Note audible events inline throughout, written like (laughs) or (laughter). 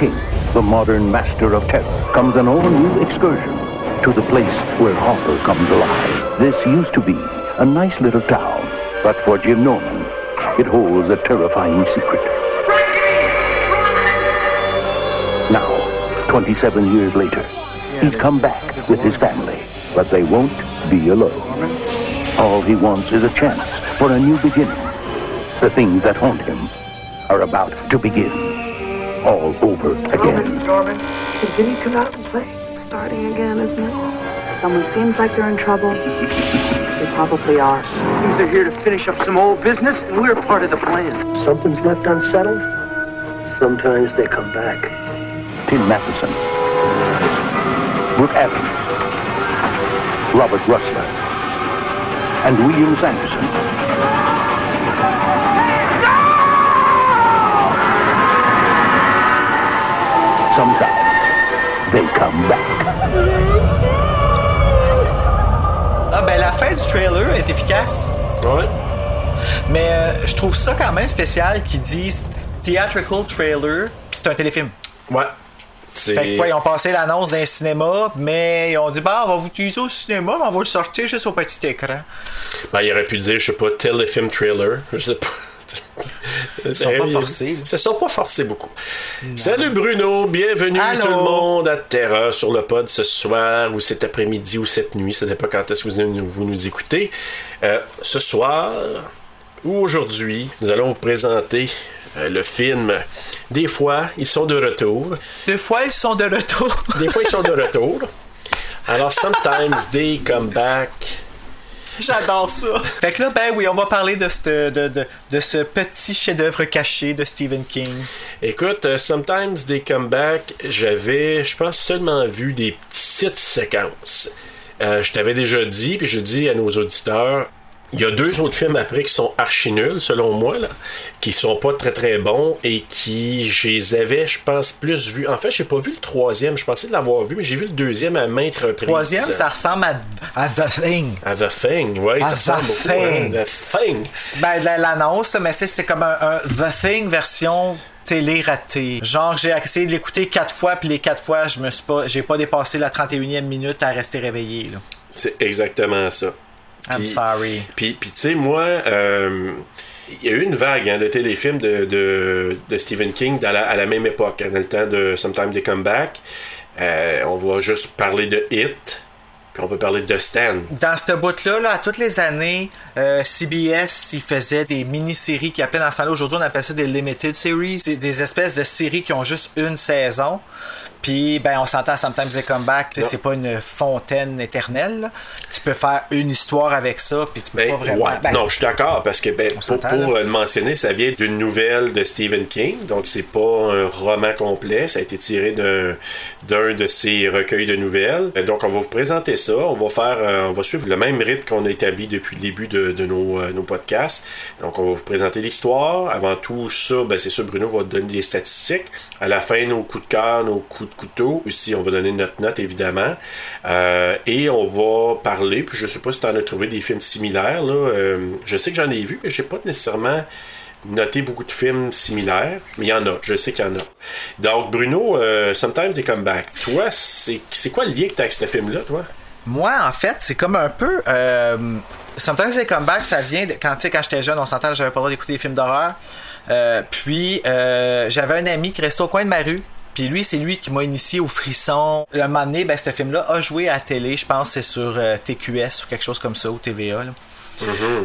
King, the modern master of terror, comes an all-new excursion to the place where horror comes alive. This used to be a nice little town, but for Jim Norman, it holds a terrifying secret. Now, 27 years later, he's come back with his family, but they won't be alone. All he wants is a chance for a new beginning. The things that haunt him are about to begin all over again. Can Jimmy come out and play? Starting again, isn't it? If someone seems like they're in trouble, they probably are. Seems they're here to finish up some old business, and we're part of the plan. Something's left unsettled. Sometimes they come back. Tim Matheson, Brooke Adams, Robert Russler, and William Sanderson. Sometimes they come back. Ah ben la fin du trailer est efficace. Ouais. Mais euh, je trouve ça quand même spécial qu'ils disent theatrical trailer, pis c'est un téléfilm. Ouais. C'est. Fait que quoi, ils ont passé l'annonce d'un cinéma, mais ils ont dit bah on va vous utiliser au cinéma, mais on va le sortir juste au petit écran. Ben, il aurait pu dire, je sais pas, téléfilm trailer. Je sais pas. Ils sont pas forcés. Ils se sont pas forcés beaucoup. Salut Bruno, bienvenue Allô? tout le monde à Terra sur le pod ce soir ou cet après-midi ou cette nuit, ça dépend quand est-ce que vous, vous nous écoutez. Euh, ce soir ou aujourd'hui, nous allons vous présenter euh, le film. Des fois, ils sont de retour. Deux fois ils sont de retour. Des fois, ils sont de retour. (laughs) Alors, sometimes they come back. (laughs) J'adore ça. Fait que là, ben oui, on va parler de ce, de, de, de ce petit chef-d'œuvre caché de Stephen King. Écoute, euh, Sometimes They Come Back, j'avais, je pense, seulement vu des petites séquences. Euh, je t'avais déjà dit, puis je dis à nos auditeurs, il y a deux autres films après qui sont archi nuls, selon moi, là, qui sont pas très très bons et qui, je les avais, je pense, plus vus. En fait, j'ai pas vu le troisième, je pensais l'avoir vu, mais j'ai vu le deuxième à maintes reprises. Troisième, ça ressemble à, à The Thing. À The Thing, ouais, À ça The ressemble beaucoup. hein, Thing. The Thing. Ben, la- l'annonce, mais c'est comme un, un The Thing version télé ratée. Genre, j'ai essayé de l'écouter quatre fois, puis les quatre fois, je me suis pas, j'ai pas dépassé la 31e minute à rester réveillé. C'est exactement ça. I'm Puis- sorry. Puis, tu sais, moi, euh, il y a eu une vague hein, de téléfilms de, de, de Stephen King la- à la même époque, hein, dans le temps de Sometimes They Come Back. Euh, on va juste parler de It, puis on peut parler de Stan. Dans ce bout-là, là, à toutes les années, euh, CBS, il faisait des mini-séries qui appelaient dans ce aujourd'hui on appelle ça des limited series, c'est des espèces de séries qui ont juste une saison. Puis, ben, on s'entend Sometimes They Come Back, c'est pas une fontaine éternelle. là. Tu peux faire une histoire avec ça, puis tu peux Ben, pas vraiment. ouais. ben, non, je suis d'accord parce que ben, pour, le mentionner, ça vient d'une nouvelle de Stephen King, donc c'est pas un roman complet, ça a été tiré d'un de ses recueils de nouvelles. Euh, Donc on va vous présenter ça, on va faire, euh, on va suivre le même rythme qu'on a établi depuis le début de, de nos, euh, nos podcasts. Donc on va vous présenter l'histoire. Avant tout ça, ben, c'est sûr Bruno va donner des statistiques. À la fin, nos coups de cœur, nos coups de couteau. Ici, on va donner notre note évidemment, Euh, et on va parler. Puis je sais pas si tu en as trouvé des films similaires. Euh, je sais que j'en ai vu, mais j'ai pas nécessairement noté beaucoup de films similaires, mais il y en a, je sais qu'il y en a. Donc, Bruno, euh, Sometimes They Come Back. Toi, c'est quoi le lien que tu as avec ce film-là, toi? Moi, en fait, c'est comme un peu. Sometimes They Come Back, ça vient de. Quand, quand j'étais jeune, on s'entend, j'avais pas le droit d'écouter des films d'horreur. Euh, puis, euh, j'avais un ami qui restait au coin de ma rue. Puis lui, c'est lui qui m'a initié au frisson. Un moment donné, ben, ce film-là a joué à la télé. Je pense que c'est sur euh, TQS ou quelque chose comme ça, ou TVA. là.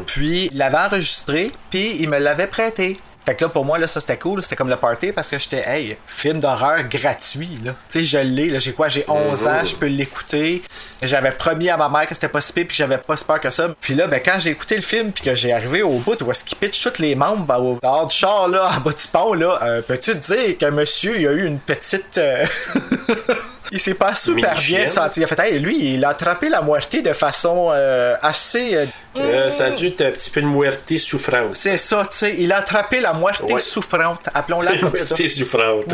Puis, il l'avait enregistré, puis il me l'avait prêté. Fait que là, pour moi, là, ça c'était cool. C'était comme le party parce que j'étais, hey, film d'horreur gratuit, là. Tu sais, je l'ai, là. J'ai quoi? J'ai 11 ans, je peux l'écouter. J'avais promis à ma mère que c'était pas si pire, puis j'avais pas si peur que ça. Puis là, ben, quand j'ai écouté le film, puis que j'ai arrivé au bout où est-ce qu'il pitch tous les membres, ben, au dehors du char, là, en bas du pont, là, euh, peux-tu te dire que monsieur, il a eu une petite. euh, (laughs) Il s'est pas super bien senti. Il a fait, hey, lui, il a attrapé la moitié de façon euh, assez. euh, Euh, ça a dû être un petit peu une muerte souffrance. c'est ça, tu sais. Il a attrapé la moitié Ouais. souffrante. Appelons-la comme ça. Souffrante.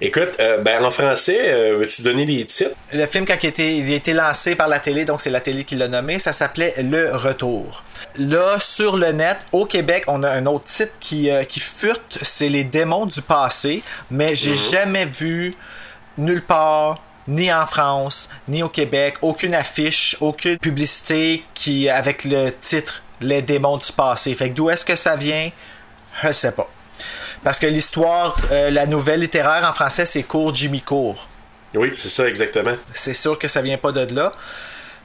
Écoute, euh, ben, en français, euh, veux-tu donner les titres? Le film, quand il a été, il a été lancé par la télé, donc c'est la télé qui l'a nommé, ça s'appelait Le Retour. Là, sur le net, au Québec, on a un autre titre qui, euh, qui furte, c'est Les démons du passé, mais j'ai jamais vu nulle part, ni en France, ni au Québec, aucune affiche, aucune publicité qui avec le titre Les démons du passé. Fait que d'où est-ce que ça vient? Je sais pas. Parce que l'histoire, euh, la nouvelle littéraire en français, c'est Cours Jimmy Court. Oui, c'est ça, exactement. C'est sûr que ça vient pas de là.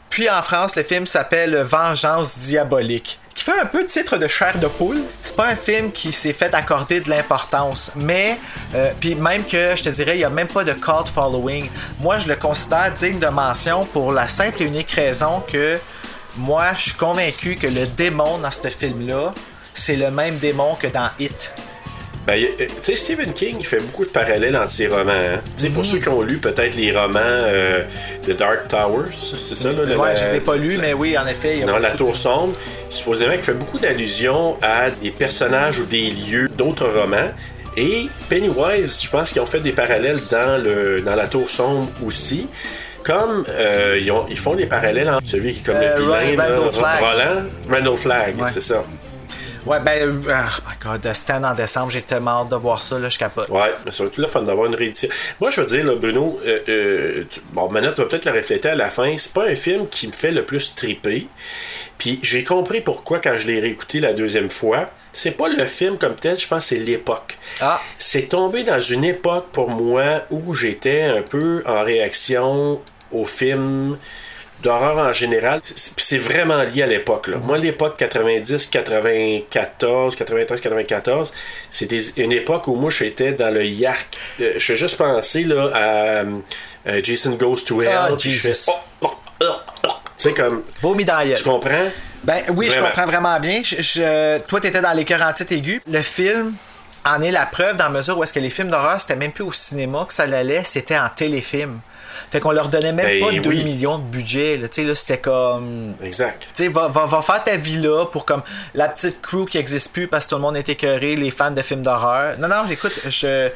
Puis en France, le film s'appelle Vengeance diabolique, qui fait un peu titre de chair de poule. C'est pas un film qui s'est fait accorder de l'importance, mais euh, même que je te dirais, il y a même pas de cult following. Moi, je le considère digne de mention pour la simple et unique raison que moi, je suis convaincu que le démon dans ce film-là, c'est le même démon que dans Hit. Ben, euh, tu sais, Stephen King il fait beaucoup de parallèles entre ses romans. hein. Tu sais, Mhm. Pour ceux qui ont lu peut-être les romans euh, The Dark Towers, c'est ça? Là, le- ouais, la- je les ai pas lus, mais oui, en effet. il y a Non, La Tour de- Sombre, supposément qu'il fait beaucoup d'allusions à des personnages ou des lieux d'autres romans. Et Pennywise, je pense qu'ils ont fait des parallèles dans, le, dans La Tour Sombre aussi. Comme euh, ils, ont- ils font des parallèles entre celui qui est comme Euh, le vilain, Randall Flagg. Roland, Randall Flagg, Ouais. c'est ça. Ouais, ben, oh my god, Stand en décembre, j'ai tellement hâte de voir ça, là, je capote. Ouais, mais surtout le fun d'avoir une réédition. Moi, je veux dire, là, Bruno, euh, euh, tu- bon, maintenant, tu vas peut-être le refléter à la fin. C'est pas un film qui me fait le plus triper. Puis j'ai compris pourquoi quand je l'ai réécouté la deuxième fois. C'est pas le film comme tel, je pense que c'est l'époque. Ah. C'est tombé dans une époque pour moi où j'étais un peu en réaction au film d'horreur en général. C'est vraiment lié à l'époque. là. Moi, l'époque 90, 94, 93, 94, c'était une époque où moi, j'étais dans le yark. Euh, je fais juste penser là, à euh, Jason Goes to Hell. Ah, je fais, Jesus. oh, oh, oh, oh. Tu sais, comme. Vomi. Tu comprends? Ben oui, Vraiment. je comprends vraiment bien. Je, je- toi, t'étais dans les cœurs en titre aigu. Le film en est la preuve dans la mesure où est-ce que les films d'horreur, c'était même plus au cinéma que ça l'allait, c'était en téléfilm. Fait qu'on leur donnait même Ben pas 2 oui. millions de budget. là. Tu sais, là, c'était comme... Exact. Tu sais, va, va, va faire ta vie là pour comme la petite crew qui existe plus parce que tout le monde est écœuré, les fans de films d'horreur. Non, non, j'écoute, je...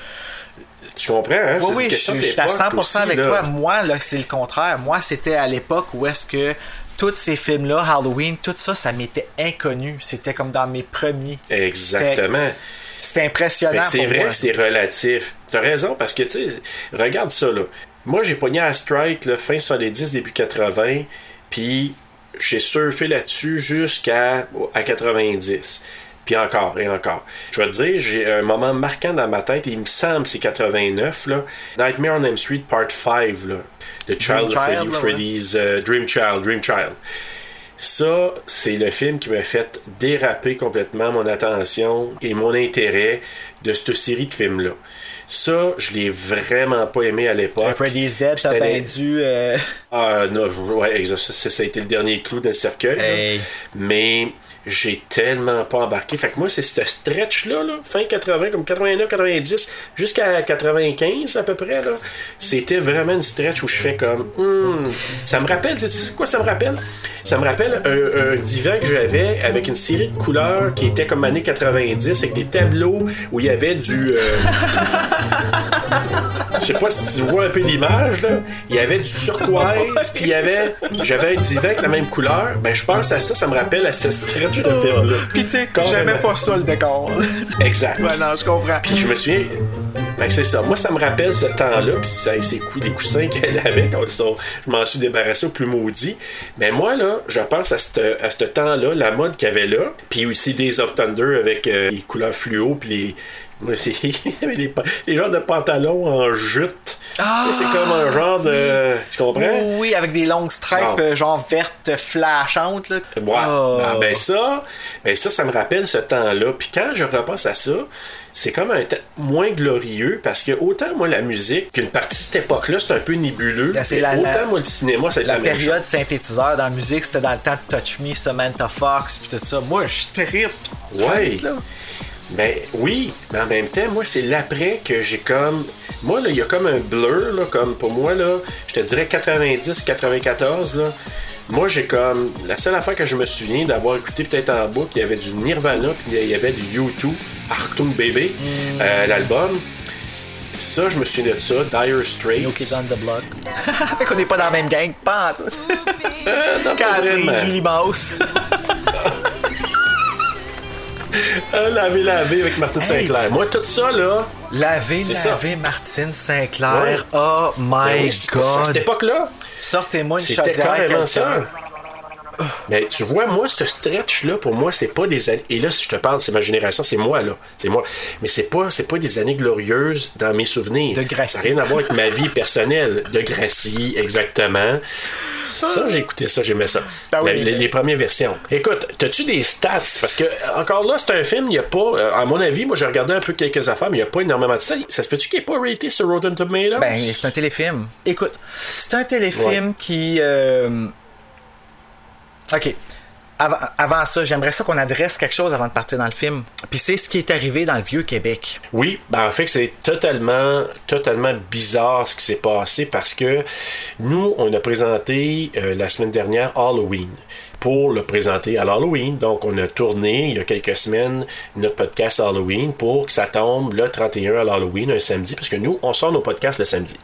Tu comprends, hein? Oui, oui, je, je suis à d'époque 100% aussi, avec là. toi. Moi, là, c'est le contraire. Moi, c'était à l'époque où est-ce que tous ces films-là, Halloween, tout ça, ça m'était inconnu. C'était comme dans mes premiers. Exactement. Fait impressionnant. c'est vrai moi. que c'est relatif. T'as raison, parce que, tu sais, regarde ça, là. Moi, j'ai pogné à Strike, là, fin 70, début 80, puis j'ai surfé là-dessus jusqu'à à 90. Puis encore et encore. Je vais te dire, j'ai un moment marquant dans ma tête, et il me semble que c'est 89, là. Nightmare on Elm Street Part 5, là. The Child of Child, ouais. Freddy's euh, Dream Child, Dream Child. Ça, c'est le film qui m'a fait déraper complètement mon attention et mon intérêt de cette série de films-là. Ça, je l'ai vraiment pas aimé à l'époque. Freddy's Dead, t'as dû. euh, Ah, non, ouais. Ça, ça- a été le dernier clou d'un cercueil. Hey. Mais j'ai tellement pas embarqué. Fait que moi, c'est ce stretch-là, là, fin 80, comme 89, 90, jusqu'à 95 à peu près, là. C'était vraiment une stretch où je fais comme. Hmm. Ça me rappelle, tu sais quoi ça me rappelle? Ça me rappelle un, un divan que j'avais avec une série de couleurs qui était comme années 90, avec des tableaux où il y avait du. euh, (laughs) je sais pas si tu vois un peu l'image, là. Il y avait du turquoise, puis il y avait. J'avais un divan avec la même couleur. Ben, je pense à ça, ça me rappelle à ce stretch film-là. Puis tu sais, j'aimais pas ça le décor. Exact. ouais, non, je comprends. Puis je me souviens. Fait que c'est ça. Moi, ça me rappelle ce temps-là, puis ça, ces coups, les coussins qu'elle avait quand sont- je m'en suis débarrassé au plus maudit. Mais moi, là, je pense à ce à temps-là, la mode qu'il y avait là, puis aussi Days of Thunder avec euh, les couleurs fluo, puis les. Moi, c'est- (laughs) Il y avait les, les genres de pantalons en jute. Ah! tu sais, c'est comme un genre de. Tu comprends? Oui, oui, avec des longues stripes Ah. euh, genre vertes flashantes. Là. Ouais. Oh. Ah, ben ça, ben ça, ça me rappelle ce temps-là. Puis quand je repasse à ça, c'est comme un temps moins glorieux parce que autant moi la musique qu'une partie de cette époque-là, c'est un peu nébuleux. Ben, la- autant la- moi le cinéma, c'est La la, période chose. synthétiseur dans la musique, c'était dans le temps de Touch Me, Samantha Fox, puis tout ça. Moi, je trippe. Ouais. Là. Ben oui, mais en même temps, moi, c'est l'après que j'ai comme. Moi, là, il y a comme un blur, là, comme pour moi, là, je te dirais 90, 94, là. Moi, j'ai comme. La seule affaire que je me souviens d'avoir écouté peut-être en boucle, il y avait du Nirvana, puis il y avait du U2, Arctum Baby, euh, l'album. Ça, je me souviens de ça. Dire Straits. New Kids on the Block. (laughs) fait qu'on n'est pas dans la même gang. Pas en tout. (laughs) Non, pas Catherine, vraiment. Julie Mouse. (laughs) Ah, laver, laver avec Martin Hey. Sinclair. Moi, tout ça, là. Laver, ça. laver Martine Sinclair. Ouais. Oh ben my oui, c'est- À cette god. époque-là, Sortez-moi une c'était chaudière à carrément ça. Mais tu vois, moi, ce stretch-là, pour moi, c'est pas des années. Et là, si je te parle, c'est ma génération, c'est moi, là. C'est moi. Mais c'est pas, c'est pas des années glorieuses dans mes souvenirs. De Gracie. Ça n'a rien à voir avec ma vie personnelle. De Gracie, exactement. Ça, j'ai écouté ça, j'aimais ça. Ah oui. La- les, les premières versions. Écoute, t'as-tu des stats? Parce que, encore là, c'est un film, il n'y a pas, euh, à mon avis, moi, j'ai regardé un peu quelques affaires, mais il n'y a pas énormément de stats. Ça se peut-tu qu'il ait pas raté sur Rotten Tomatoes? Ben, c'est un téléfilm. Écoute, c'est un téléfilm qui. euh, Ok. Avant, ça, j'aimerais ça qu'on adresse quelque chose avant de partir dans le film. Puis c'est ce qui est arrivé dans le vieux Québec. Oui, ben en fait, c'est totalement, totalement bizarre ce qui s'est passé parce que nous, on a présenté euh, la semaine dernière Halloween pour le présenter à l'Halloween. Donc, on a tourné il y a quelques semaines notre podcast Halloween pour que ça tombe le 31 à l'Halloween, un samedi, parce que nous, on sort nos podcasts le samedi.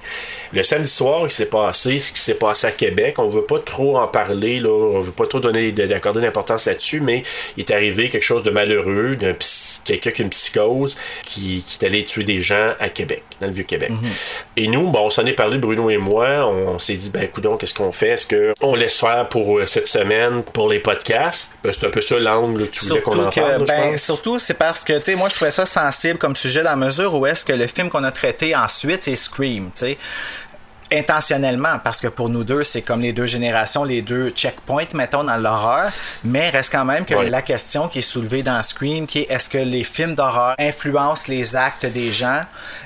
Le samedi soir, il s'est passé ce qui s'est passé à Québec. On veut pas trop en parler, là. On veut pas trop donner, d'accorder d'importance là-dessus, mais il est arrivé quelque chose de malheureux, quelqu'un qui a une psychose, qui, qui est allé tuer des gens à Québec, dans le Vieux-Québec. Et nous, bon, on s'en est parlé, Bruno et moi, on, s'est dit, ben, écoute, qu'est-ce qu'on fait? Est-ce qu'on laisse faire pour euh, cette semaine, pour les podcasts? Ben, c'est un peu ça l'angle que tu voulais qu'on en parle, ben, surtout, c'est parce que, tu sais, moi, je trouvais ça sensible comme sujet dans la mesure où est-ce que le film qu'on a traité ensuite, c'est Scream, tu sais. Intentionnellement, parce que pour nous deux, c'est comme les deux générations, les deux checkpoints, mettons, dans l'horreur. Mais reste quand même que la question qui est soulevée dans Scream, qui est est-ce que les films d'horreur influencent les actes des gens?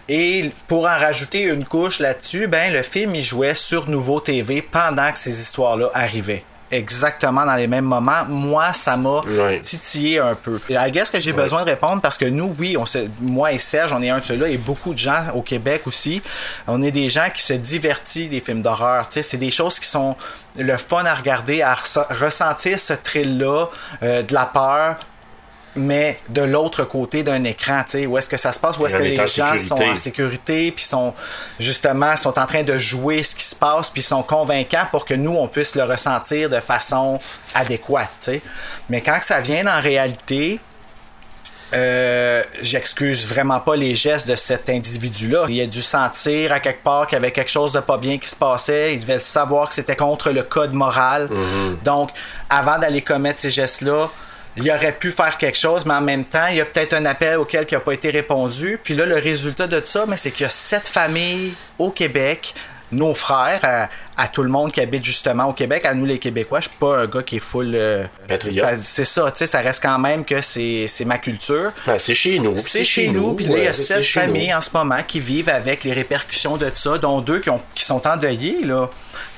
Et pour en rajouter une couche là-dessus, ben, le film, il jouait sur Nouveau TV pendant que ces histoires-là arrivaient. Exactement dans les mêmes moments. Moi, ça m'a titiller un peu. Et I guess que j'ai besoin de répondre parce que nous, oui, on se, moi et Serge, on est un de ceux-là et beaucoup de gens au Québec aussi. On est des gens qui se divertissent des films d'horreur. Tu sais, c'est des choses qui sont le fun à regarder, à ressentir ce thrill-là, euh, de la peur. Mais de l'autre côté d'un écran, tu sais, où est-ce que ça se passe, où est-ce que les gens sont en sécurité, puis sont justement sont en train de jouer ce qui se passe, puis sont convaincants pour que nous on puisse le ressentir de façon adéquate, tu sais. Mais quand ça vient en réalité, euh, j'excuse vraiment pas les gestes de cet individu-là. Il a dû sentir à quelque part qu'il y avait quelque chose de pas bien qui se passait. Il devait savoir que c'était contre le code moral. Donc, avant d'aller commettre ces gestes-là, il aurait pu faire quelque chose, mais en même temps, il y a peut-être un appel auquel qui n'a pas été répondu. Puis là, le résultat de ça, mais c'est qu'il y a sept familles au Québec, nos frères, à, tout le monde qui habite justement au Québec, à nous les Québécois. Je suis pas un gars qui est full. euh, Patriote. ben, c'est ça, tu sais, ça reste quand même que c'est ma culture. Ben, c'est chez nous. C'est chez nous, puis là, il y a sept familles en ce moment qui vivent avec les répercussions de ça, dont deux qui, ont, qui sont endeuillés, là.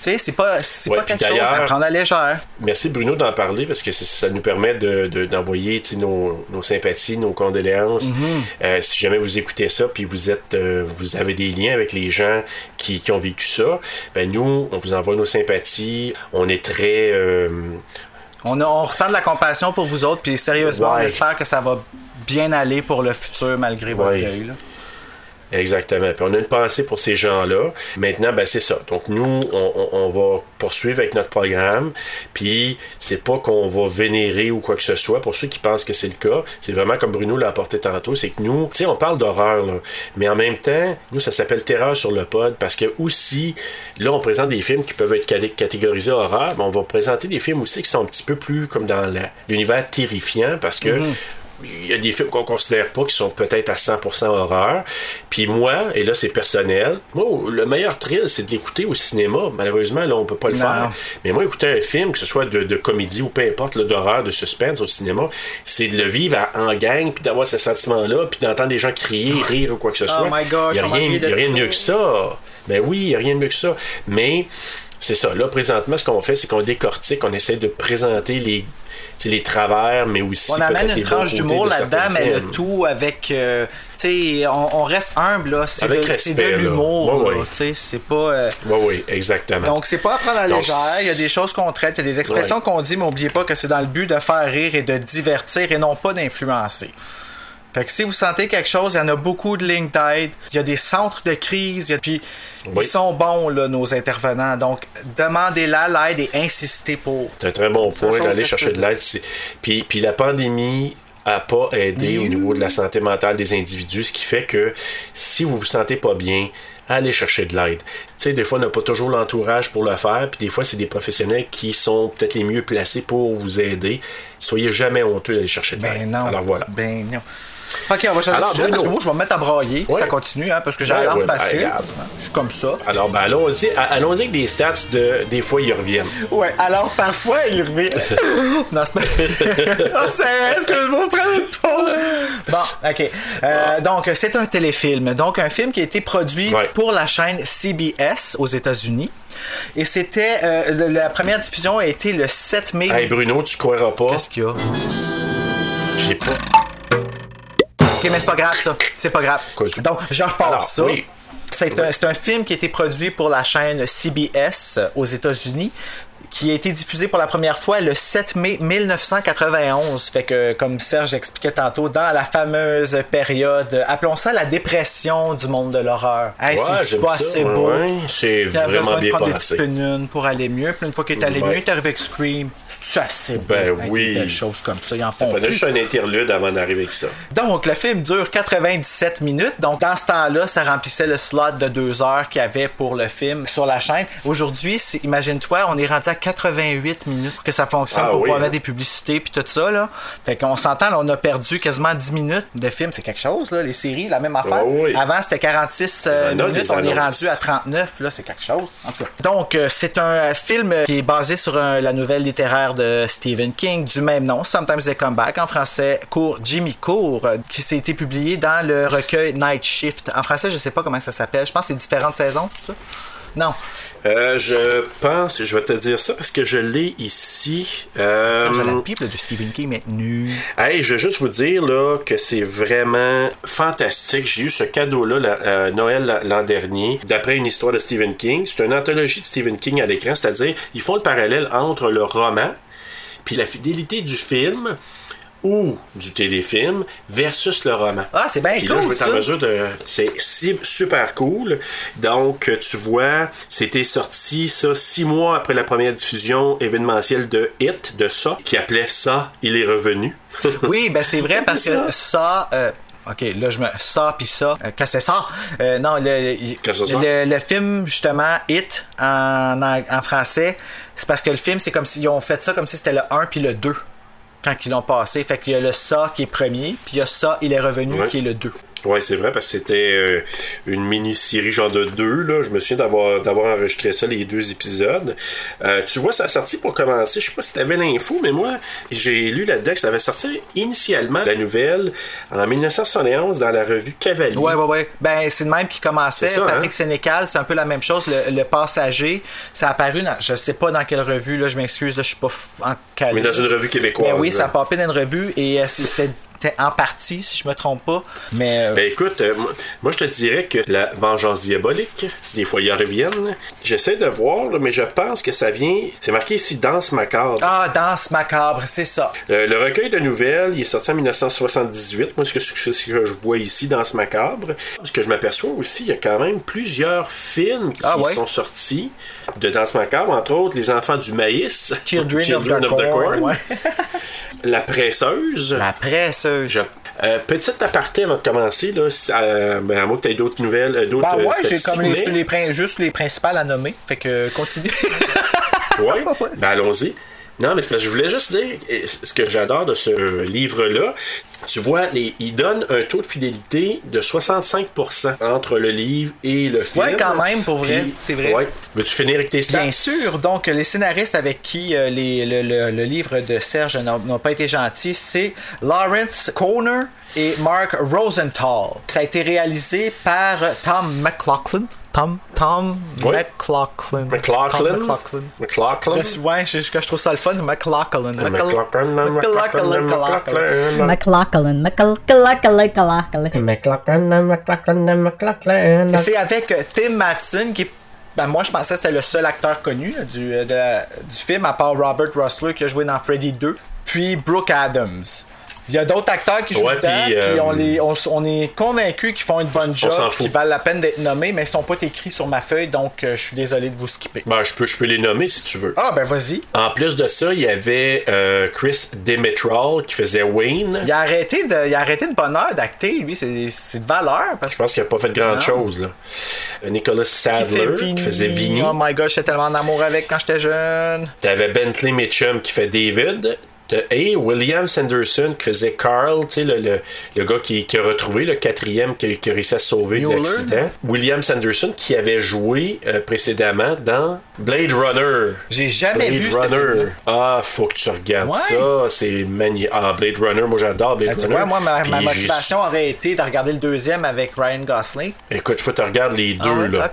Tu sais, c'est pas, Ouais, pas quelque chose à prendre à légère. Merci Bruno d'en parler parce que ça nous permet de- de- d'envoyer tu sais, nos, nos sympathies, nos condoléances. Mm-hmm. Euh, si jamais vous écoutez ça puis vous êtes euh, vous avez des liens avec les gens qui, qui ont vécu ça, ben nous on vous envoie nos sympathies. On est très euh, On, a- on ressent de la compassion pour vous autres, puis sérieusement, Ouais. on espère que ça va bien aller pour le futur malgré votre Ouais. deuil. Exactement. Puis on a une pensée pour ces gens-là. Maintenant, ben c'est ça. Donc nous, on, va poursuivre avec notre programme. Puis c'est pas qu'on va vénérer ou quoi que ce soit. Pour ceux qui pensent que c'est le cas, c'est vraiment comme Bruno l'a apporté tantôt, c'est que nous, tu sais, on parle d'horreur, là. Mais en même temps, nous, ça s'appelle Terreur sur le pod parce que aussi, là, on présente des films qui peuvent être catégorisés horreur, mais on va présenter des films aussi qui sont un petit peu plus comme dans l'univers terrifiant parce que il y a des films qu'on considère pas qui sont peut-être à 100% horreur. Puis moi, et là c'est personnel, moi le meilleur thrill c'est de l'écouter au cinéma. Malheureusement là on peut pas le Non. faire. Mais moi écouter un film, que ce soit de, de comédie ou peu importe, d'horreur, de suspense au cinéma, c'est de le vivre à- en gang puis d'avoir ce sentiment-là puis d'entendre des gens crier, rire ou quoi que ce Oh soit. il y a on m'a rien, y a de rien de mieux que ça. Ben oui, il y a rien de mieux que ça. Mais c'est ça. Là, présentement, ce qu'on fait, c'est qu'on décortique, on essaie de présenter les, les travers, mais aussi. On amène une tranche d'humour de là-dedans, mais le tout avec. euh, tu sais, on, on reste humble, là. C'est Avec de, l'humour, Ouais, ouais. Tu sais, c'est pas. euh, Oui, oui, exactement. Donc, c'est pas à prendre à la légère. Il y a des choses qu'on traite, il y a des expressions Ouais. qu'on dit, mais n'oubliez pas que c'est dans le but de faire rire et de divertir et non pas d'influencer. Fait que si vous sentez quelque chose, il y en a beaucoup de lignes d'aide. Il y a des centres de crise. a- Puis Oui. ils sont bons, là, nos intervenants. Donc, demandez-la l'aide et insistez pour. C'est un très bon point d'aller chercher de l'aide. Puis, puis la pandémie a pas aidé au niveau de la santé mentale des individus, ce qui fait que si vous vous sentez pas bien, allez chercher de l'aide. Tu sais, des fois, on n'a pas toujours l'entourage pour le faire, puis des fois, c'est des professionnels qui sont peut-être les mieux placés pour vous aider. Soyez jamais honteux d'aller chercher de l'aide. Ben non. Alors voilà. Ben non. Ok, on va changer Alors, de sujet parce que moi, je vais me mettre à brailler. Ça continue, hein, parce que j'ai Ouais, l'air ouais, ben, regarde. Je suis comme ça. Alors, ben, allons-y allons avec des stats de des fois, ils reviennent. Ouais, alors parfois, il revient. (laughs) non, c'est pas. oh, c'est. Excuse-moi, prends une pause. Bon, ok. Euh, donc, c'est un téléfilm. Donc, un film qui a été produit Ouais. pour la chaîne CBS aux États-Unis. Et c'était. euh, la première diffusion a été le 7 mai. Hey, Bruno, tu croiras pas. Qu'est-ce qu'il y a? J'ai pas. Ok, mais c'est pas grave, ça. C'est pas grave. Quoi, ça? Donc, je ça. oui. C'est un, c'est un film qui a été produit pour la chaîne CBS aux États-Unis qui a été diffusé pour la première fois le 7 mai 1991. Fait que, comme Serge expliquait tantôt, dans la fameuse période, appelons ça la dépression du monde de l'horreur. Hey, Ouais, c'est pas ça, assez ouais, beau? ouais. C'est vraiment bien prendre des petites pour aller mieux. Puis une fois qu'il est allé mieux, est arrivé avec Scream. C'est assez beau. Ben avec oui. Des choses comme ça? Ils en font juste un interlude avant d'arriver avec ça. Donc, le film dure 97 minutes. Donc, dans ce temps-là, ça remplissait le slot de deux heures qu'il y avait pour le film sur la chaîne. Aujourd'hui, imagine-toi, on est rendu à 88 minutes pour que ça fonctionne, Ah pour oui, pouvoir hein? mettre des publicités puis tout ça. Là. Fait qu'on s'entend, on a perdu quasiment 10 minutes de film. C'est quelque chose, là, les séries, la même affaire. Oui. Avant, c'était 46 euh, minutes. On est rendu à 39. Là, c'est quelque chose. En tout cas. Donc, euh, c'est un film qui est basé sur un- la nouvelle littéraire de Stephen King du même nom, Sometimes They Come Back, en français, court Jimmy Court, euh, qui s'est été publié dans le recueil Night Shift. En français, je sais pas comment ça s'appelle. Je pense que c'est différentes saisons, tout ça. Non. Euh, je pense, je vais te dire ça parce que je l'ai ici. Euh, la là, de Stephen King est nue. Hey, je veux juste vous dire là que c'est vraiment fantastique. J'ai eu ce cadeau-là euh, Noël l'an- l'an dernier, d'après une histoire de Stephen King. C'est une anthologie de Stephen King à l'écran, c'est-à-dire ils font le parallèle entre le roman puis la fidélité du film ou du téléfilm versus le roman. Ah, c'est bien Puis là, cool, je vais être en mesure de. C'est super cool. Donc, tu vois, c'était sorti ça six mois après la première diffusion événementielle de Hit, de ça, qui appelait ça, il est revenu. (laughs) Oui, ben c'est vrai parce que ça. euh, Ok, là je me. Ça puis ça. Euh, Qu'est-ce que c'est ça? Euh, non, le, le, film, justement, Hit, en, en, en français, c'est parce que le film, c'est comme s'ils ont fait ça comme si c'était le 1 puis le 2 quand ils l'ont passé. Fait qu'il y a le ça qui est premier, puis il y a ça, il est revenu, Ouais. qui est le 2. Ouais, c'est vrai, parce que c'était euh, une mini-série genre de deux, là. Je me souviens d'avoir, d'avoir enregistré ça, les deux épisodes. Euh, tu vois, ça a sorti pour commencer. Je sais pas si t'avais l'info, mais moi, j'ai lu là-dedans que ça avait sorti initialement la nouvelle en 1971 dans la revue Cavalier. Ouais, ouais, ouais. Ben, c'est le même qui commençait. Ça, Patrick hein? Sénécal, c'est un peu la même chose. Le, le passager, ça a apparu dans. Je sais pas dans quelle revue, là, je m'excuse, là, je suis pas f- en calé. Mais dans une revue québécoise. Mais oui, ça a popé dans une revue et euh, c'était en partie, si je me trompe pas. Mais. euh, Ben écoute, euh, moi- je te dirais que la vengeance diabolique, des fois ils reviennent. J'essaie de voir, là, mais je pense que ça vient. C'est marqué ici Danse macabre. Ah, danse macabre, c'est ça. Euh, le recueil de nouvelles, il est sorti en 1978. Moi, ce que, ce que- je vois ici dans ce macabre, ce que je m'aperçois aussi, il y a quand même plusieurs films qui Ah ouais? sont sortis de Danse macabre, entre autres Les Enfants du maïs, Children, (laughs) of the, Corn. ouais. La presseuse. La presseuse. Je- euh, petite aparté avant de commencer, là, euh, ben, à moins que tu aies d'autres nouvelles, euh, d'autres Ben ouais, j'ai statistiques, comme les, les juste les principales à nommer. Fait que continue. (laughs) Ouais. Ben allons-y. Non, mais c'est parce que je voulais juste dire ce que j'adore de ce livre-là. Tu vois, les, il donne un taux de fidélité de 65% entre le livre et le film. Ouais, quand même, pour vrai, c'est vrai. Ouais. Veux-tu finir avec tes stats? Bien sûr. Donc, les scénaristes avec qui euh, les- le, le- le livre de Serge n'ont pas été gentils, c'est Lawrence Kohner et Mark Rosenthal. Ça a été réalisé par Tom McLaughlin. Tom, Tom Oui. McLaughlin. McLaughlin. Tom McLaughlin. McLaughlin. Je- ouais, je, je, je trouve ça le fun, McLaughlin. McLaughlin. McLaughlin. McLaughlin. McLaughlin. McLaughlin, McLaughlin, McLaughlin, McLaughlin. C'est avec euh, Tim Matheson qui est ben, moi, je pensais que c'était le seul acteur connu là, du, euh, de du film, à part Robert Russler qui a joué dans Freddy 2, puis Brooke Adams. Il y a d'autres acteurs qui jouent Ouais, dedans, puis, puis euh, on, les, on, s- on est convaincus qu'ils font une bonne job, qu'ils valent la peine d'être nommés, mais ils sont pas écrits sur ma feuille, donc euh, je suis désolé de vous skipper. Ben, je peux, je peux les nommer si tu veux. Ah, ben vas-y. En plus de ça, il y avait euh, Chris Demetral qui faisait Wayne. Il a arrêté de, il a arrêté de bonheur d'acter, lui, c'est de valeur. Parce Je pense qu'il n'a pas fait grande Non. chose. Là. Euh, Nicholas Sadler qui faisait Vinny. Oh my god, j'étais tellement en amour avec quand j'étais jeune. T'avais Bentley Mitchum qui fait David. Et William Sanderson qui faisait Carl, tu sais, le, le, le gars qui, qui a retrouvé le quatrième qui, qui a réussi à se sauver de l'accident. William Sanderson qui avait joué euh, précédemment dans Blade Runner. J'ai jamais Blade vu Runner. Ah, faut que tu regardes Ouais. ça. C'est magnifique. Ah, Blade Runner, moi j'adore Blade Ben, Runner. vois, moi, ma, motivation aurait été de regarder le deuxième avec Ryan Gosling. Écoute, faut que tu regardes les deux, Ah ouais? là.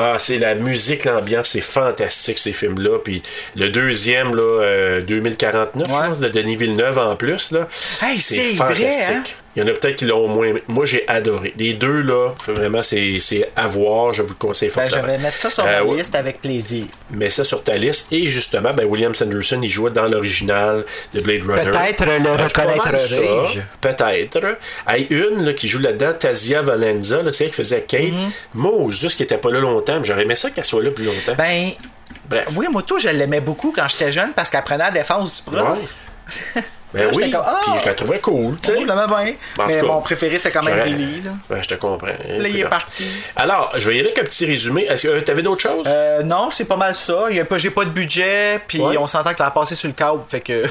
Ah, c'est la musique, l'ambiance, c'est fantastique ces films-là. Puis le deuxième, là, euh, 2049, Ouais. je pense, de Denis Villeneuve en plus, là. Hey, c'est vrai, hein? Il y en a peut-être qui l'ont au moins. Moi, j'ai adoré. Les deux, là, vraiment, c'est à voir. Je vous le conseille Ben, je vais mettre ça sur Euh, ma ouais. liste avec plaisir. Mets ça sur ta liste. Et justement, ben, William Sanderson, il jouait dans l'original de Blade Runner. Peut-être le Euh, reconnaîtrai-je. ça. Peut-être. Hey, une là, qui joue là-dedans, Tasia Valenza, c'est elle qui faisait Kate. Moses, qui était pas là longtemps, j'aurais aimé ça qu'elle soit là plus longtemps. Ben, Bref. oui, moi, tout, je l'aimais beaucoup quand j'étais jeune parce qu'elle prenait la défense du prof. Ouais. (laughs) Ben J'étais oui, comme, ah! puis je la trouvais cool, tu sais. Je l'aimais bien. En Mais cas, mon préféré, c'est quand même Billy. Là. Ben, je te comprends. Là, il est parti. Alors, je vais y aller avec un petit résumé. Est-ce que tu avais d'autres choses? Euh, non, c'est pas mal ça. Il y a pas- J'ai pas de budget, puis Ouais. on s'entend que ça va passer sur le câble, fait que.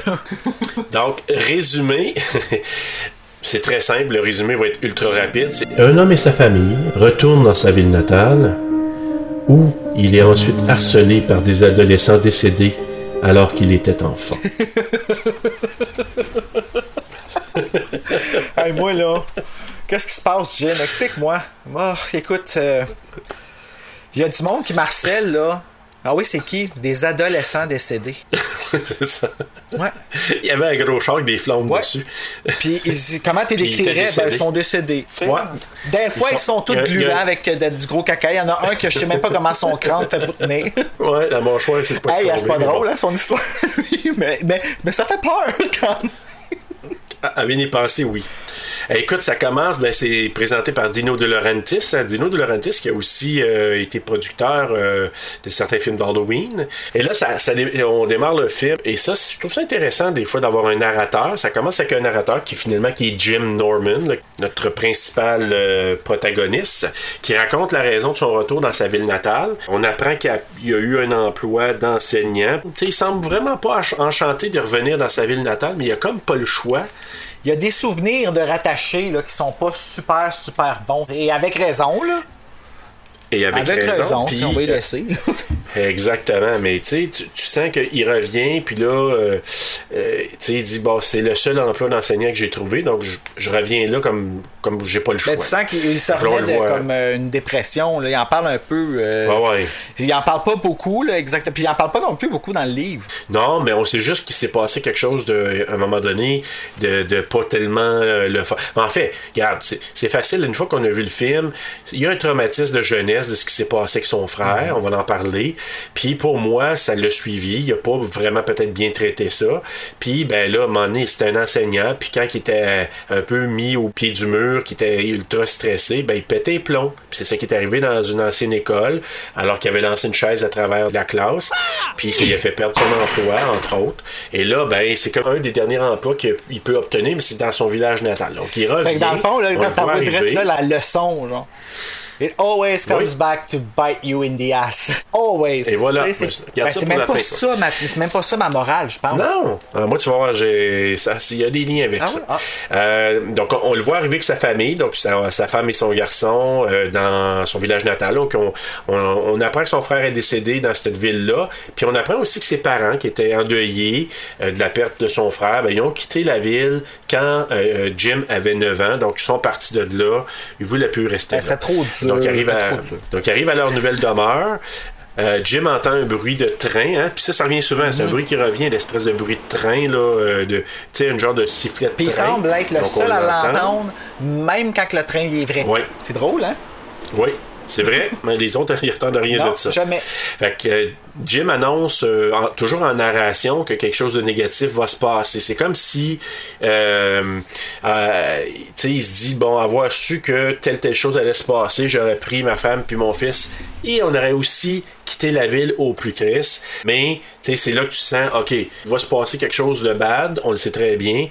(laughs) Donc, résumé. (laughs) C'est très simple, le résumé va être ultra rapide. C'est Un homme et sa famille retournent dans sa ville natale, où il est ensuite harcelé par des adolescents décédés alors qu'il était enfant. (laughs) hey, moi, là. Qu'est-ce qui se passe, Jim? Explique-moi. Écoute, euh, il y a du monde qui marcelle, là. Ah oui, c'est qui? Des adolescents décédés. (laughs) C'est ça. Ouais. Il y avait un gros char avec des flammes Ouais. dessus. Puis ils- comment tu décrirais? Ben, ils sont décédés. Ouais. Des fois, Ils ils sont- sont tous a- gluants a- avec euh, de- du gros caca. Il y en a un que je sais même pas comment son crâne fait boutonner. Ouais, la mâchoire, c'est pas hey, c'est pas drôle, bon. hein, son histoire. (laughs) mais, mais, mais ça fait peur quand même. À à bien y penser, oui. Écoute, ça commence, ben, c'est présenté par Dino De Laurentiis. hein. Dino De Laurentiis qui a aussi euh, été producteur euh, de certains films d'Halloween. Et là, on démarre le film. Et ça, je trouve ça intéressant des fois d'avoir un narrateur. Ça commence avec un narrateur qui finalement qui est Jim Norman, notre principal euh, protagoniste, qui raconte la raison de son retour dans sa ville natale. On apprend qu'il a, a eu un emploi d'enseignant. Tu sais, il semble vraiment pas enchanté de revenir dans sa ville natale, mais il a comme pas le choix. Il y a des souvenirs de rattachés là, qui sont pas super, super bons. Et avec raison, là. Et avec, Avec raison. raison, on va y euh, laisser. (laughs) Exactement, mais tu sais, tu- sens qu'il revient, puis là, euh, euh, tu sais, il dit, bon, c'est le seul emploi d'enseignant que j'ai trouvé, donc je, je reviens là comme, comme j'ai pas le choix. Ben, tu sens qu'il voir. comme euh, une dépression. Là. Il en parle un peu. euh, Ouais, ouais. Il en parle pas beaucoup, là, exactement. Puis il en parle pas non plus beaucoup dans le livre. Non, mais on sait juste qu'il s'est passé quelque chose de, à un moment donné de, de pas tellement euh, le. Mais en fait, regarde, c'est facile. Une fois qu'on a vu le film, il y a un traumatisme de jeunesse de ce qui s'est passé avec son frère. On va en parler. Puis pour moi, ça l'a suivi. Il a pas vraiment peut-être bien traité ça. Puis ben là, à un moment donné, c'était un enseignant. Puis quand il était un peu mis au pied du mur, qui était ultra stressé, ben il pétait les plombs. Puis c'est ça qui est arrivé dans une ancienne école, alors qu'il avait lancé une chaise à travers la classe. Puis il a fait perdre son emploi, entre autres. Et là, ben c'est comme un des derniers emplois qu'il peut obtenir, mais c'est dans son village natal. Donc il revient. Fait que dans le fond, là, on le t'as ça, la leçon, genre. It always comes Oui. back to bite you in the ass. (laughs) Always. Et voilà. C'est ben, même, pas ça, ma- c'est même pas ça ma morale, je pense. Non! Ah, moi, tu vas voir, j'ai, ça, il y a des liens avec Ah ça. oui? Ah. Euh, donc, on, on le voit arriver avec sa famille, donc sa, sa femme et son garçon euh, dans son village natal. Donc, on, on, on apprend que son frère est décédé dans cette ville-là. Puis, on apprend aussi que ses parents, qui étaient endeuillés euh, de la perte de son frère, ben, ils ont quitté la ville quand euh, Jim avait 9 ans. Donc, ils sont partis de là. Ils voulaient plus rester Ben, là. c'était trop dur, Donc, ils arrivent c'était à, donc, ils arrivent à leur nouvelle demeure. Euh, Jim entend un bruit de train, hein, puis ça, ça revient souvent. C'est un bruit qui revient, l'espèce de bruit de train, là, euh, de, tu sais, un genre de sifflet de Puis il semble être le Donc, seul à l'entend. l'entendre, même quand le train est vrai. Oui. C'est drôle, hein? Oui. C'est vrai, mais les autres, (laughs) ils n'attendent rien Non, de ça. jamais. Fait que euh, Jim annonce euh, en- toujours en narration que quelque chose de négatif va se passer. C'est comme si, euh, euh, tu sais, il se dit bon, avoir su que telle telle chose allait se passer, j'aurais pris ma femme puis mon fils et on aurait aussi quitté la ville au plus Chris. Mais tu sais, c'est là que tu sens, ok, il va se passer quelque chose de bad, on le sait très bien.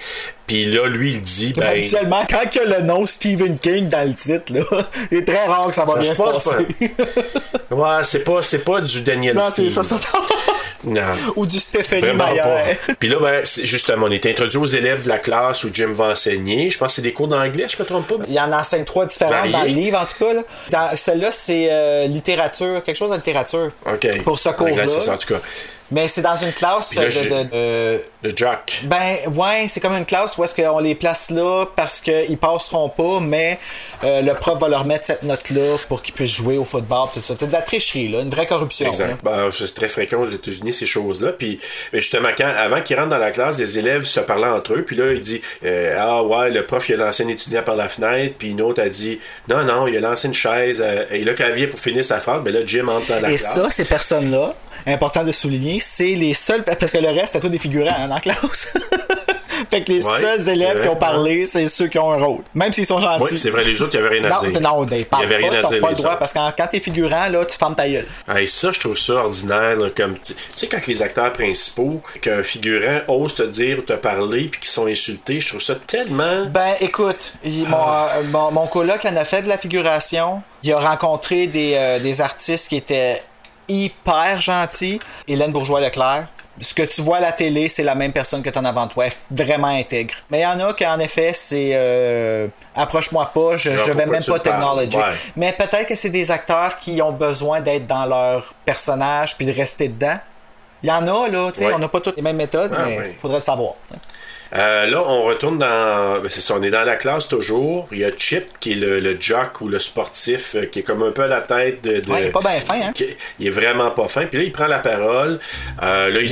Puis là, lui, il dit, ben, Habituellement, quand il y a le nom Stephen King dans le titre, là, (laughs) il est très rare que ça va Ça bien se se passe passer. (laughs) ouais, c'est pas, c'est pas du Daniel non, c'est ça, ça. (laughs) Non. Ou du Stéphanie pas. (laughs) Puis là, ben, justement, on est introduit aux élèves de la classe où Jim va enseigner. Je pense que c'est des cours d'anglais, je me trompe pas. Il y en enseigne trois différentes Varié. dans le livre, en tout cas. Là. Dans celle-là, c'est euh, littérature, quelque chose de littérature. OK. Pour ce cours-là. Anglais, c'est ça, en tout cas. Mais c'est dans une classe là, de. de- euh, Jack. ben, ouais, c'est comme une classe où est-ce qu'on les place là parce qu'ils passeront pas, mais euh, le prof va leur mettre cette note-là pour qu'ils puissent jouer au football, tout ça. C'est de la tricherie, là, une vraie corruption. Exact. Ben, c'est très fréquent aux États-Unis, ces choses-là. Puis, mais justement, quand, avant qu'ils rentrent dans la classe, les élèves se parlaient entre eux. Puis là, il dit euh, Ah, ouais, le prof, il a lancé un étudiant par la fenêtre. Puis une autre a dit Non, non, il a lancé une chaise. euh, et là, quand elle vient pour finir sa phrase, ben là, Jim entre dans la Et classe. ça, ces personnes-là, important de souligner, c'est les seuls, parce que le reste, c'est tous des figurants hein, la classe. (laughs) fait que les Ouais, seuls élèves vrai, qui ont parlé, c'est ceux qui ont un rôle. Même s'ils sont gentils. Oui, c'est vrai, les autres, il n'y avait rien à Non, dire. non, ils il parlent n'y avait rien pas, à dire. pas le droit, autres. parce que quand t'es figurant, là, tu fermes ta gueule. Hey, ça, je trouve ça ordinaire, là, comme, tu sais, quand les acteurs principaux, qu'un figurant ose te dire ou te parler, puis qu'ils sont insultés, je trouve ça tellement... Ben, écoute, il- mon, Ah. euh, mon, mon coloc en a fait de la figuration. Il a rencontré des, euh, des artistes qui étaient hyper gentils. Hélène Bourgeois-Leclerc. Ce que tu vois à la télé, c'est la même personne que t'en as avant toi. Vraiment intègre. Mais il y en a qu'en effet, c'est euh, approche-moi pas, je, je vais même tu pas t'acknowledger. Ouais. Mais peut-être que c'est des acteurs qui ont besoin d'être dans leur personnage puis de rester dedans. Il y en a, là, tu sais, Ouais. on n'a pas toutes les mêmes méthodes, Ah, mais ouais. faudrait le savoir. tu. Euh, là, on retourne dans. ben, c'est ça, on est dans la classe toujours. Il y a Chip, qui est le, le jock ou le sportif, euh, qui est comme un peu à la tête de. de- Ouais, il est pas bien fin, hein? qui- il est vraiment pas fin. Puis là, il prend la parole. Euh, là, il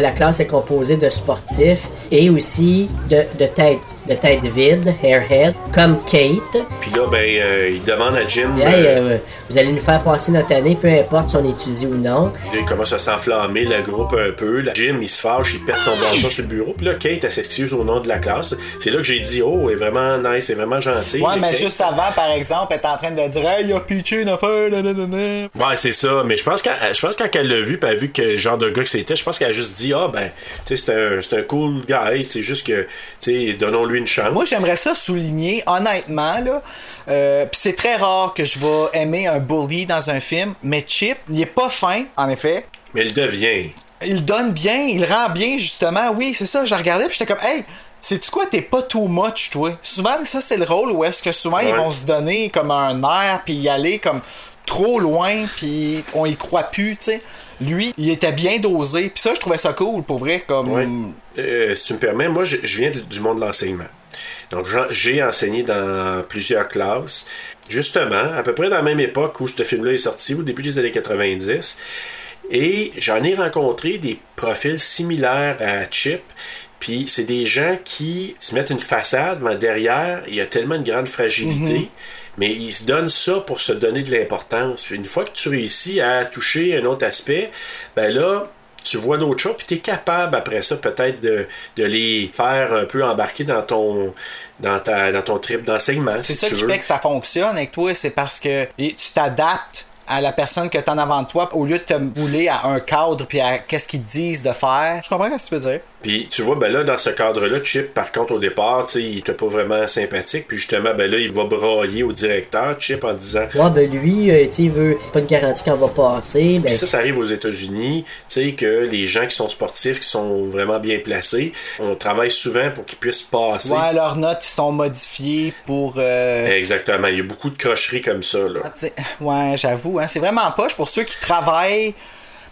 la classe est composée de sportifs et aussi de, de têtes de tête vide, hairhead, comme Kate. Puis là, ben, euh, il demande à Jim. Hey, euh, euh, vous allez nous faire passer notre année, peu importe si on étudie ou non. Là, il commence à s'enflammer, le groupe un peu. Là, Jim, il se fâche, il pète son bâton sur le bureau. Puis là, Kate, elle s'excuse au nom de la classe. C'est là que j'ai dit, oh, elle est vraiment nice, elle est vraiment gentille. Ouais, mais Kate. juste avant, par exemple, elle est en train de dire Hey, il a pitché une affaire, nanana. Ouais, c'est ça. Mais je pense qu'elle, je pense que quand elle l'a vu, puis elle a vu que le genre de gars que c'était, je pense qu'elle a juste dit, ah, ben, tu sais, c'est un, c'est un cool guy. C'est juste que, tu sais, donnons-lui Moi, j'aimerais ça souligner, honnêtement, là. Euh, c'est très rare que je vais aimer un bully dans un film, mais Chip, il est pas fin, en effet. Mais il devient. Il donne bien, il rend bien, justement. Oui, c'est ça, je regardais, puis j'étais comme, hey, sais-tu quoi, t'es pas too much, toi? Souvent, ça, c'est le rôle où est-ce que souvent, ils vont se donner comme un air, puis y aller comme trop loin, puis on y croit plus, tu sais. Lui, il était bien dosé, puis ça, je trouvais ça cool, pour vrai, comme... Ouais. Euh, si tu me permets, moi, je, je viens de- du monde de l'enseignement. Donc, j'ai enseigné dans plusieurs classes. Justement, à peu près dans la même époque où ce film-là est sorti, au début des années 90. Et j'en ai rencontré des profils similaires à Chip. Puis c'est des gens qui se mettent une façade, mais derrière, il y a tellement une grande fragilité. Mais ils se donnent ça pour se donner de l'importance. Une fois que tu réussis à toucher un autre aspect, ben là, tu vois d'autres choses, puis tu es capable après ça peut-être de, de les faire un peu embarquer dans ton dans ta dans ton trip d'enseignement. C'est si ça tu qui veux. fait que ça fonctionne avec toi, c'est parce que tu t'adaptes à la personne que t'as en avant de toi au lieu de te bouler à un cadre puis à qu'est-ce qu'ils te disent de faire. Je comprends ce que tu veux dire. Puis tu vois, ben là, dans ce cadre-là, Chip, par contre, au départ, tu sais, il était pas vraiment sympathique. Puis justement, ben là, il va brailler au directeur, Chip, en disant Ouais, ben lui, euh, tu sais, il veut pas de garantie qu'on va passer. Ben, Puis ça, ça arrive aux États-Unis, tu sais, que les gens qui sont sportifs, qui sont vraiment bien placés, on travaille souvent pour qu'ils puissent passer. Ouais, leurs notes ils sont modifiées pour. euh, Exactement. Il y a beaucoup de crocheries comme ça, là. sais, Ouais, j'avoue, hein, c'est vraiment poche pour ceux qui travaillent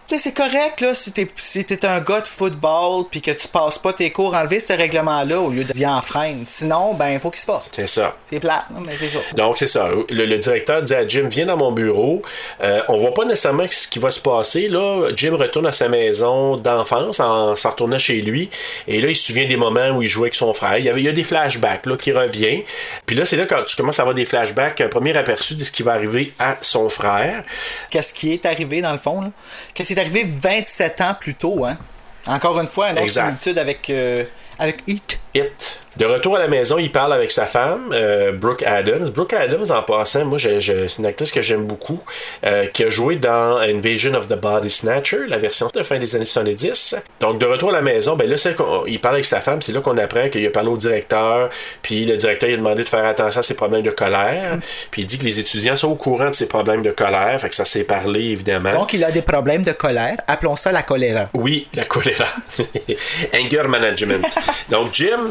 sais, c'est correct, là, si t'es si t'es un gars de football puis que tu passes pas tes cours, enlever ce règlement-là au lieu de en freine. Sinon, ben, il faut qu'il se force. C'est ça. C'est plate, non, mais c'est ça. Donc, c'est ça. Le, le directeur dit à Jim, viens dans mon bureau. Euh, on voit pas nécessairement ce qui va se passer. Là, Jim retourne à sa maison d'enfance en s'en retournant chez lui. Et là, il se souvient des moments où il jouait avec son frère. Il y, avait, il y a des flashbacks là, qui reviennent. Puis là, c'est là quand tu commences à avoir des flashbacks, un premier aperçu de ce qui va arriver à son frère. Qu'est-ce qui est arrivé, dans le fond, là? Qu'est-ce qui est arrivé 27 ans plus tôt, hein? Encore une fois, une autre similitude avec, euh, avec Heat. It. De retour à la maison, il parle avec sa femme, euh, Brooke Adams. Brooke Adams, en passant, moi, je, je- c'est une actrice que j'aime beaucoup, euh, qui a joué dans Invasion of the Body Snatcher, la version de fin des années 70. Donc, de retour à la maison, ben là, il parle avec sa femme, c'est là qu'on apprend qu'il a parlé au directeur, puis le directeur il a demandé de faire attention à ses problèmes de colère, puis il dit que les étudiants sont au courant de ses problèmes de colère, fait que ça s'est parlé, évidemment. Donc, il a des problèmes de colère. Appelons ça la choléra. Oui, la choléra. (laughs) Anger management. Donc, Jim,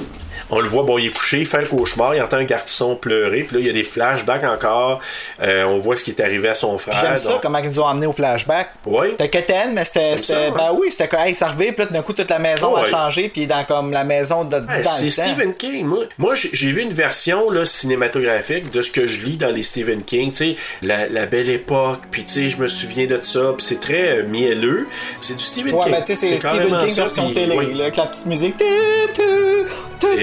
on le voit, bon, il est couché, il fait un cauchemar, il entend un garçon pleurer, puis là, il y a des flashbacks encore. Euh, on voit ce qui est arrivé à son frère. J'aime ça, donc- comment ils nous ont emmené au flashback. Oui. C'était quétaine, mais c'était. Ben oui, c'était comme, hey, ça revient, puis là, d'un coup, toute la maison a Ouais. changé, puis dans comme la maison de. Ouais, dans c'est. Stephen King. Moi, moi j'ai vu une version là, cinématographique de ce que je lis dans les Stephen King. Tu sais, la, la belle époque, puis tu sais, je me souviens de ça, puis c'est très euh, mielleux. C'est du Stephen Ouais, King. ben tu sais, c'est Stephen King version télé, oui. là, avec la petite musique.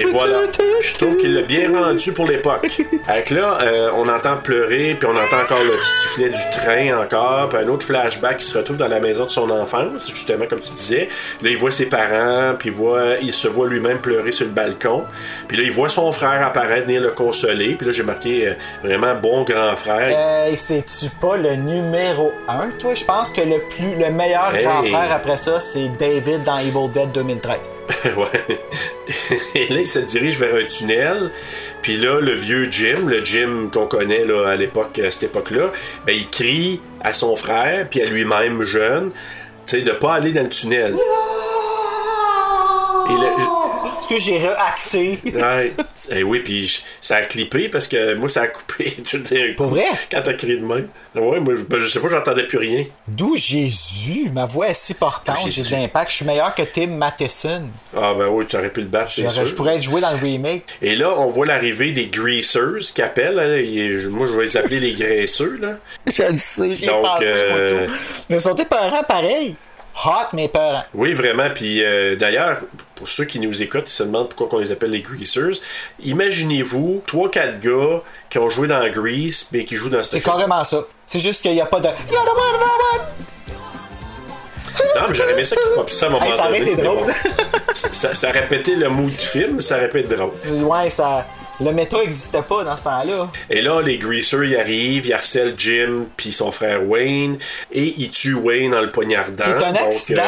Et voilà. (laughs) Je trouve qu'il l'a bien rendu pour l'époque. Avec là, euh, on entend pleurer, puis on entend encore le sifflet du train encore, puis un autre flashback qui se retrouve dans la maison de son enfance, justement comme tu disais. Là, il voit ses parents, puis il voit, il se voit lui-même pleurer sur le balcon. Puis là, il voit son frère apparaître, venir le consoler. Puis là, j'ai marqué euh, vraiment bon grand frère. Hey, c'est-tu pas le numéro 1, toi? Je pense que le plus le meilleur Hey. grand frère après ça, c'est David dans Evil Dead 2013. (laughs) ouais. (laughs) Et là, il se dirige vers un tunnel. Puis là, le vieux Jim, le Jim qu'on connaît là, à l'époque, à cette époque-là, ben, il crie à son frère, puis à lui-même jeune, tu sais, de pas aller dans le tunnel. Est-ce que j'ai réacté? Ouais. (laughs) Eh oui, puis ça a clippé parce que moi, ça a coupé (laughs) coup. Pour vrai? Quand t'as crié de même. Ouais, moi, je- ben, je sais pas, j'entendais plus rien. D'où Jésus? Ma voix est si portante, j'ai de l'impact. Je suis meilleur que Tim Matheson. Ah, ben oui, tu aurais pu le battre, c'est sûr. Je pourrais être joué dans le remake. Et là, on voit l'arrivée des greasers qui appellent. hein, et moi, je vais les appeler les graisseux. Là. Je le sais, j'y ai Donc, pensé, euh, moi, tout. Mais ils sont épeurants pareil. Hot, mais épeurants. Oui, vraiment. Puis euh, d'ailleurs, pour ceux qui nous écoutent, ils se demandent pourquoi on les appelle les greasers. Imaginez-vous trois, quatre gars qui ont joué dans Grease, mais qui jouent dans C'est carrément ça. C'est juste qu'il n'y a pas de. Non, mais j'aurais aimé ça qu'ils popent ça à un moment Hey, ça aurait été drôle. bon. ça, ça pété le mood du film, ça être drôle. Ouais, ça. Le méta existait pas dans ce temps-là. Et là, les greasers, ils arrivent, ils harcèlent Jim puis son frère Wayne, et ils tuent Wayne dans le poignardant. C'est un Donc, euh, accident.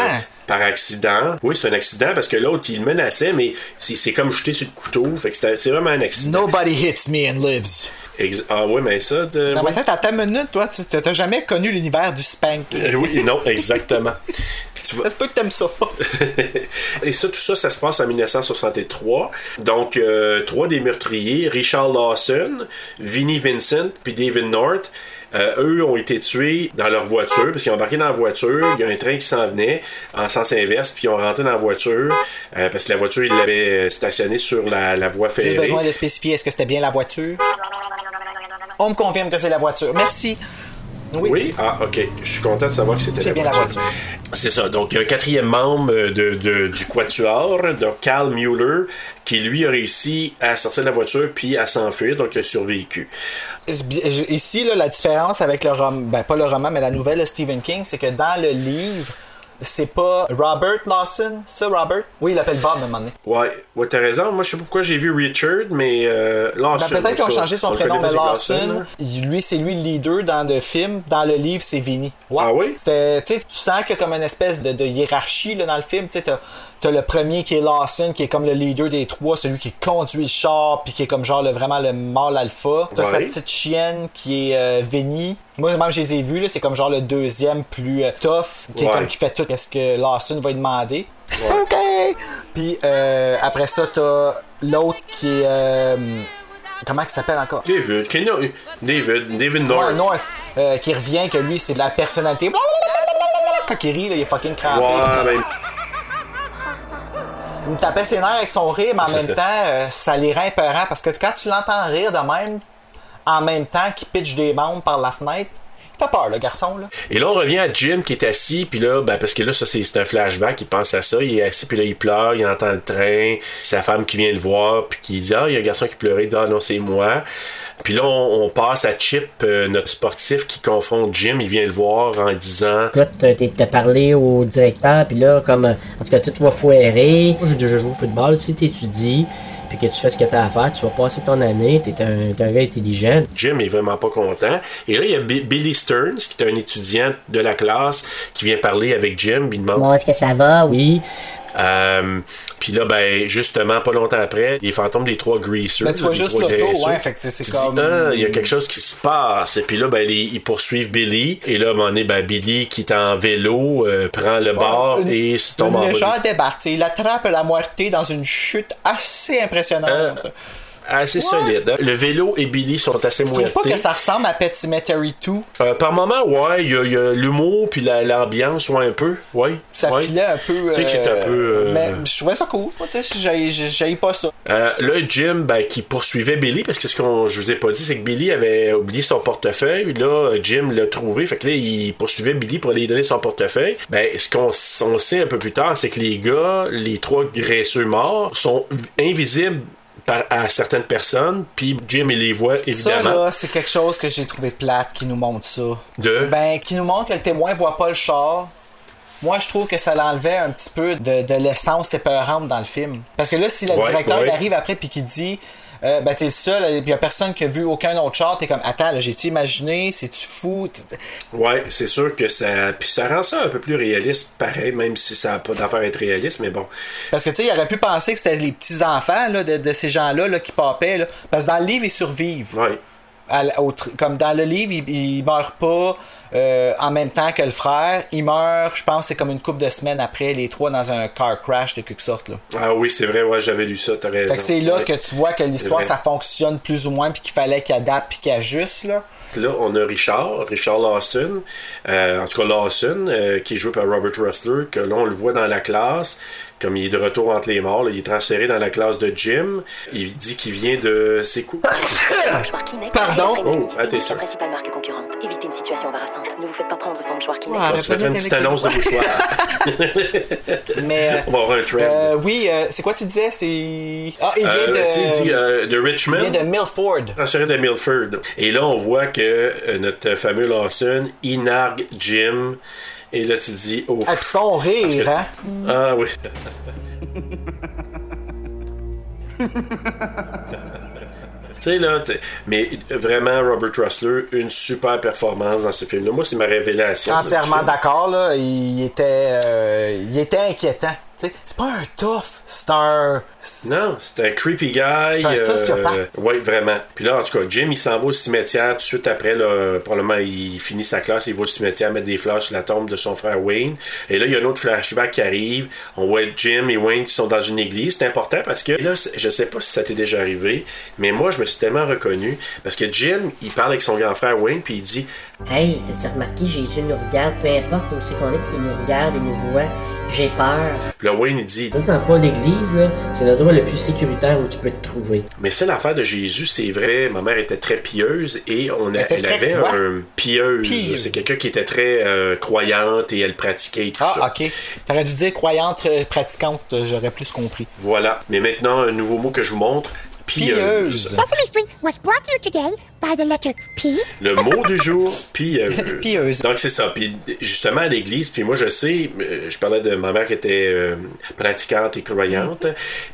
par accident. Oui, c'est un accident parce que l'autre, il le menaçait, mais c'est c'est comme jeter sur le couteau. Fait que c'est vraiment un accident. Nobody hits me and lives. Ex- ah ouais, mais ça... De... Dans ma tête, à ta minute, toi, tu t'as jamais connu l'univers du spank. Euh, oui, non, (laughs) exactement. Tu vois- Ça se peut que t'aimes ça. (laughs) Et ça, tout ça, ça se passe en 1963. Donc, euh, trois des meurtriers, Richard Lawson, Vinnie Vincent, puis David North, euh, eux ont été tués dans leur voiture, parce qu'ils ont embarqué dans la voiture, il y a un train qui s'en venait en sens inverse, puis ils ont rentré dans la voiture, euh, parce que la voiture, ils l'avaient stationnée sur la, la voie ferrée. Juste besoin de spécifier est-ce que c'était bien la voiture? On me confirme que c'est la voiture. Merci. Oui. Oui, ah ok, je suis content de savoir que c'était C'est bien la voiture. C'est ça. Donc, il y a un quatrième membre de, de- du Quatuor, de Carl Mueller, qui lui a réussi à sortir de la voiture puis à s'enfuir, donc il a survécu. Ici, là, la différence avec le roman, ben pas le roman, mais la nouvelle de Stephen King, c'est que dans le livre, c'est pas Robert Lawson, ça, Robert? Oui, il l'appelle Bob à un moment donné. Ouais, ouais t'as raison. Moi, je sais pas pourquoi j'ai vu Richard, mais euh, Ben, Lawson. peut-être en qu'ils ont changé son prénom, mais Lawson, il- lui, c'est lui le leader dans le film. Dans le livre, c'est Vinny. Ouais. Ah oui? C'était, tu sens qu'il y a comme une espèce de, de hiérarchie là, dans le film. Tu t'as, t'as le premier qui est Lawson, qui est comme le leader des trois, celui qui conduit le char, puis qui est comme genre le, vraiment le mâle alpha. T'as Ouais. sa petite chienne qui est euh, Vinny. Moi, même, je les ai vus, là, c'est comme genre le deuxième plus euh, tough, qui est Ouais. comme qui fait tout ce que Lawson va lui demander. C'est OK! Puis euh, après ça, t'as l'autre qui est. euh, comment il s'appelle encore? David, David, David North. Ouais, North, euh, qui revient, que lui, c'est la personnalité. quand il rit, là, il est fucking crampé. Ouais, ben, Il me tapait ses nerfs avec son rire, mais en (laughs) même temps, ça les rend parce que quand tu l'entends rire de même, en même temps qu'il pitch des bombes par la fenêtre, il fait peur, le garçon, là. Et là, on revient à Jim qui est assis, puis là, ben, parce que là, ça, c'est un flashback, il pense à ça, il est assis, puis là, il pleure, il entend le train, sa femme qui vient le voir, puis qui dit, ah, il y a un garçon qui pleurait, il dit, ah, non, c'est moi. Puis là, on, on passe à Chip, euh, notre sportif qui confronte Jim, il vient le voir en disant, Écoute, t'as- parlé au directeur, puis là, comme, en tout cas, tout va foirer. Moi, j'ai déjà joué au football. Si t'étudies, puis que tu fais ce que t'as à faire, tu vas passer ton année, t'es un, t'es un gars intelligent. Jim est vraiment pas content. Et là, il y a Bi- Billy Stearns, qui est un étudiant de la classe, qui vient parler avec Jim, il demande, Bon, est-ce que ça va? Oui. Euh, puis là, ben, justement, pas longtemps après, les fantômes des trois greasers. Mais tu vois juste l'auto, ouais, fait que c'est- comme- Ah, il y a quelque chose qui se passe. Et puis là, ben, les- ils poursuivent Billy. Et là, un moment donné, ben, Billy, qui est en vélo, euh, prend le bord Une- et se tombe Une en bas. légère débarque. Il attrape la moitié dans une chute assez impressionnante. Assez solide. hein. Le vélo et Billy sont assez Tu trouves pas que ça ressemble à Pet Cemetery 2? Euh, par moment, ouais, il y a, l'humour puis la- l'ambiance, ouais, un peu. Ouais. Ça ouais. filait un peu. Tu sais que c'est un euh, peu, euh, Mais je trouvais ça cool. Tu sais, j'haïs pas ça. Là, Jim, ben, qui poursuivait Billy, parce que ce qu'on je vous ai pas dit, c'est que Billy avait oublié son portefeuille. Là, Jim l'a trouvé. Fait que là, il poursuivait Billy pour aller lui donner son portefeuille. Ben, ce qu'on on sait un peu plus tard, c'est que les gars, les trois graisseux morts, sont invisibles par- à certaines personnes. Puis Jim, il les voit, Ça, évidemment. là, c'est quelque chose que j'ai trouvé plate qui nous montre ça. De? Ben, qui nous montre que le témoin voit pas le char. Moi, je trouve que ça l'enlevait un petit peu de, de l'essence épeurante dans le film. Parce que là, si le Ouais, directeur ouais. il arrive après puis qu'il dit euh, ben t'es le seul, et puis y a personne qui a vu aucun autre char, t'es comme attends, là, j'ai-tu imaginé, c'est-tu fou? Ouais, c'est sûr que ça. Puis ça rend ça un peu plus réaliste, pareil, même si ça n'a pas d'affaire à être réaliste, mais bon. Parce que tu sais, il aurait pu penser que c'était les petits-enfants là, de, de ces gens-là là, qui papaient. Là. Parce que dans le livre, ils survivent. Ouais. À au comme dans le livre, il, il meurt pas euh, en même temps que le frère. Il meurt, je pense, c'est comme une couple de semaines après, les trois dans un car crash de quelque sorte. Là. Ah oui, c'est vrai, ouais, j'avais lu ça, t'as raison. Fait que c'est là Ouais. que tu vois que l'histoire, ça fonctionne plus ou moins, puis qu'il fallait qu'il adapte, puis qu'il ajuste. Là. Là, on a Richard, Richard Lawson, euh, en tout cas Lawson, euh, qui est joué par Robert Rustler, que là, on le voit dans la classe, comme il est de retour entre les morts, là, il est transféré dans la classe de Jim. Il dit qu'il vient de... C'est quoi? Mouchoir (coughs) Kleenex. Pardon? Oh, ah, t'es La sûr. principale marque concurrente. Évitez une situation embarrassante. Ne vous faites pas prendre sans mouchoir Kleenex. Ouais, On se fait une petite annonce de mouchoir. (laughs) Mais. on va avoir un trend. euh, oui, euh, c'est quoi tu disais? C'est. Ah, il vient Euh, de. il dit, euh, de il Richmond. vient de Milford. transféré de Milford. Et là, on voit que euh, notre fameux Lawson, il nargue Jim. Et là, tu dis, oh. Ah, puis son rire, hein? Ah oui. tu sais, là, t'es- mais vraiment, Robert Rustler, une super performance dans ce film-là. Moi, c'est ma révélation. Entièrement d'accord, là. Il était, euh, il était inquiétant. C'est pas un tough, c'est un. Non, c'est un creepy guy. C'est un sociopathe. oui, vraiment. Puis là, en tout cas, Jim, il s'en va au cimetière tout de suite après. Là, probablement, il finit sa classe, il va au cimetière mettre des fleurs sur la tombe de son frère Wayne. Et là, il y a un autre flashback qui arrive. On voit Jim et Wayne qui sont dans une église. C'est important parce que là, je sais pas si ça t'est déjà arrivé, mais moi, je me suis tellement reconnu parce que Jim, il parle avec son grand frère Wayne, puis il dit Hey, t'as-tu remarqué, Jésus nous regarde, peu importe où c'est qu'on est, il nous regarde, il nous voit. J'ai peur. Puis là, Wayne, il dit Ça, c'est pas l'église, là. C'est l'endroit le plus sécuritaire où tu peux te trouver. Mais c'est l'affaire de Jésus, c'est vrai. Ma mère était très pieuse et on a- Elle avait quoi? un pieuse. Pieuse. C'est quelqu'un qui était très euh, croyante et elle pratiquait et tout Ah, ça. ok. T'aurais dû dire croyante euh, pratiquante, euh, j'aurais plus compris. Voilà. Mais maintenant, un nouveau mot que je vous montre. Pieuse. Pieuse. Sesame Street was brought to you today by the letter P? Le mot du jour, pieuse. (laughs) Pieuse. Donc c'est ça. Puis justement à l'église, puis moi je sais, euh, je parlais de ma mère qui était euh, pratiquante et croyante.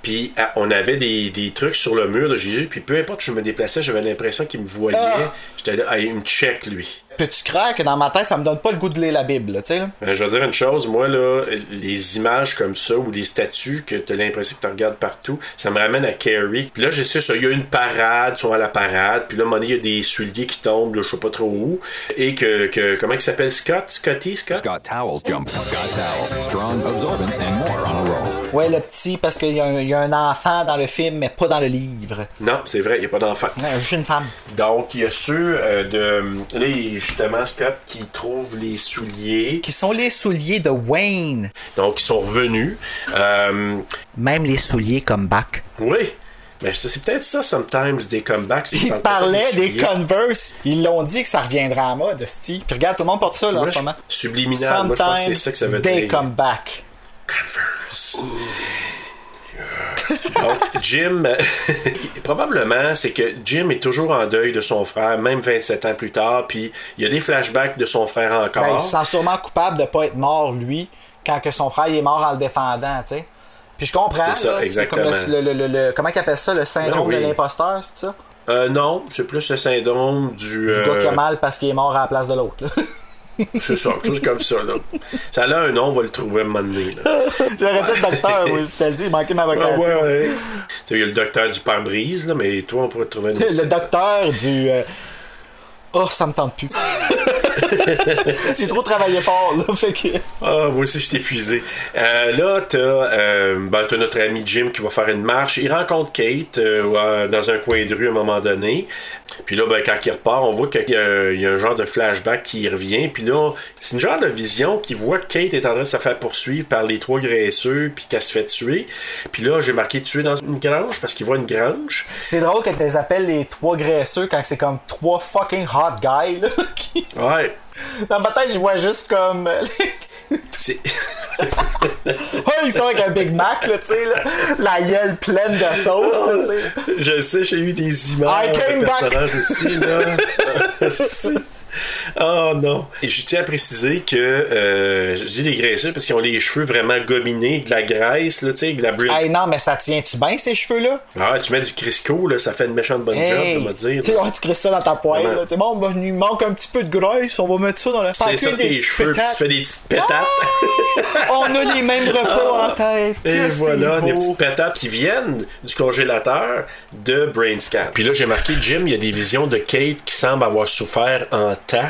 Puis ah, on avait des, des trucs sur le mur de Jésus. Puis peu importe où je me déplaçais, j'avais l'impression qu'il me voyait. Ah. J'étais là, ah, il me check lui. Peux-tu croire que dans ma tête, ça me donne pas le goût de lire la Bible, tu sais, là? Euh, je vais dire une chose, moi, là, les images comme ça ou les statues que tu as l'impression que tu regardes partout, ça me ramène à Carrie. Puis là, je sais ça, il y a une parade, ils sont à la parade, puis là, il y a a des souliers qui tombent, là, je sais pas trop où, et que, que comment il s'appelle? Scott, Scotty, Scott? Scott Towels jump. Scott Towels. Strong, absorbent, and more on a roll. Ouais, le petit, parce qu'il y, a un- il y a un enfant dans le film, mais pas dans le livre. Non, c'est vrai, il n'y a pas d'enfant. Juste une femme. Donc, il y a ceux euh, de. Là, justement, Scott qui trouve les souliers. Qui sont les souliers de Wayne. Donc, ils sont revenus. Euh, Même les souliers comme back. oui. Mais c'est peut-être ça, sometimes, des comebacks. Ils parlaient des. Converse. Ils l'ont dit que ça reviendra à mode. Puis regarde, tout le monde porte ça là, en ce moment. Subliminal, moi, je pense que c'est ça que ça veut they dire. come back. Converse. Donc, Jim, (laughs) probablement, c'est que Jim est toujours en deuil de son frère, même 27 ans plus tard, puis il y a des flashbacks de son frère encore. Ben, il se sent sûrement coupable de pas être mort, lui, quand que son frère il est mort en le défendant, tu sais. Puis je comprends, C'est ça, là, c'est comme le, exactement. le- le- comment ils appellent ça, le syndrome oui. de l'imposteur, c'est ça? Euh, non, c'est plus le syndrome du. Du euh, gars qui a mal parce qu'il est mort à la place de l'autre. (laughs) C'est ça, quelque chose comme ça. Là. Ça a un nom, on va le trouver à un moment donné. (laughs) J'aurais dit le docteur, oui, si te le dis, il manquait ma vocation. ouais, ouais. Tu sais, Il y a le docteur du pare-brise, là, mais toi, on pourrait trouver un (laughs) autre Le docteur du. euh, Oh, ça me tente plus. (laughs) J'ai trop travaillé fort, là, fait que. Ah, moi aussi, je suis épuisé. Euh, là, t'as, euh, ben, t'as notre ami Jim qui va faire une marche. Il rencontre Kate euh, dans un coin de rue à un moment donné. Puis là, ben, quand il repart, on voit qu'il y, a un- il y a un genre de flashback qui revient. Puis là, c'est une genre de vision qui voit que Kate est en train de se faire poursuivre par les trois graisseux, puis qu'elle se fait tuer. Puis là, j'ai marqué tuer dans une grange parce qu'il voit une grange. C'est drôle que tu les appelles les trois graisseux quand c'est comme trois fucking hot guys, là. (laughs) qui- Ouais. Dans ma tête, je vois juste comme. C'est. Ouais, (laughs) ils sont avec un Big Mac, là, tu sais, là. La gueule pleine de sauce, là, tu sais. Je sais, j'ai eu des images I came de back. personnages aussi, là. (laughs) (laughs) (laughs) oh non. Et je tiens à préciser que euh, je dis les graisseux parce qu'ils ont les cheveux vraiment gominés, de la graisse, là, tu sais, de la brûle. Hey, non, mais ça tient-tu bien, ces cheveux-là? Ah, tu mets du Crisco, là, ça fait une méchante bonne Hey! job, on va dire. Tu sais, (laughs) ouais, tu crisses ça dans ta poêle, là. C'est bon, ben, il manque un petit peu de graisse, on va mettre ça dans la C'est ça, tes cheveux, tu fais des petites pétates. On a les mêmes repas (laughs) en tête. Et Que voilà, des petites pétates qui viennent du congélateur de Brainscan. Puis là, j'ai marqué, Jim, il y a des visions de Kate qui semblent avoir souffert en temps.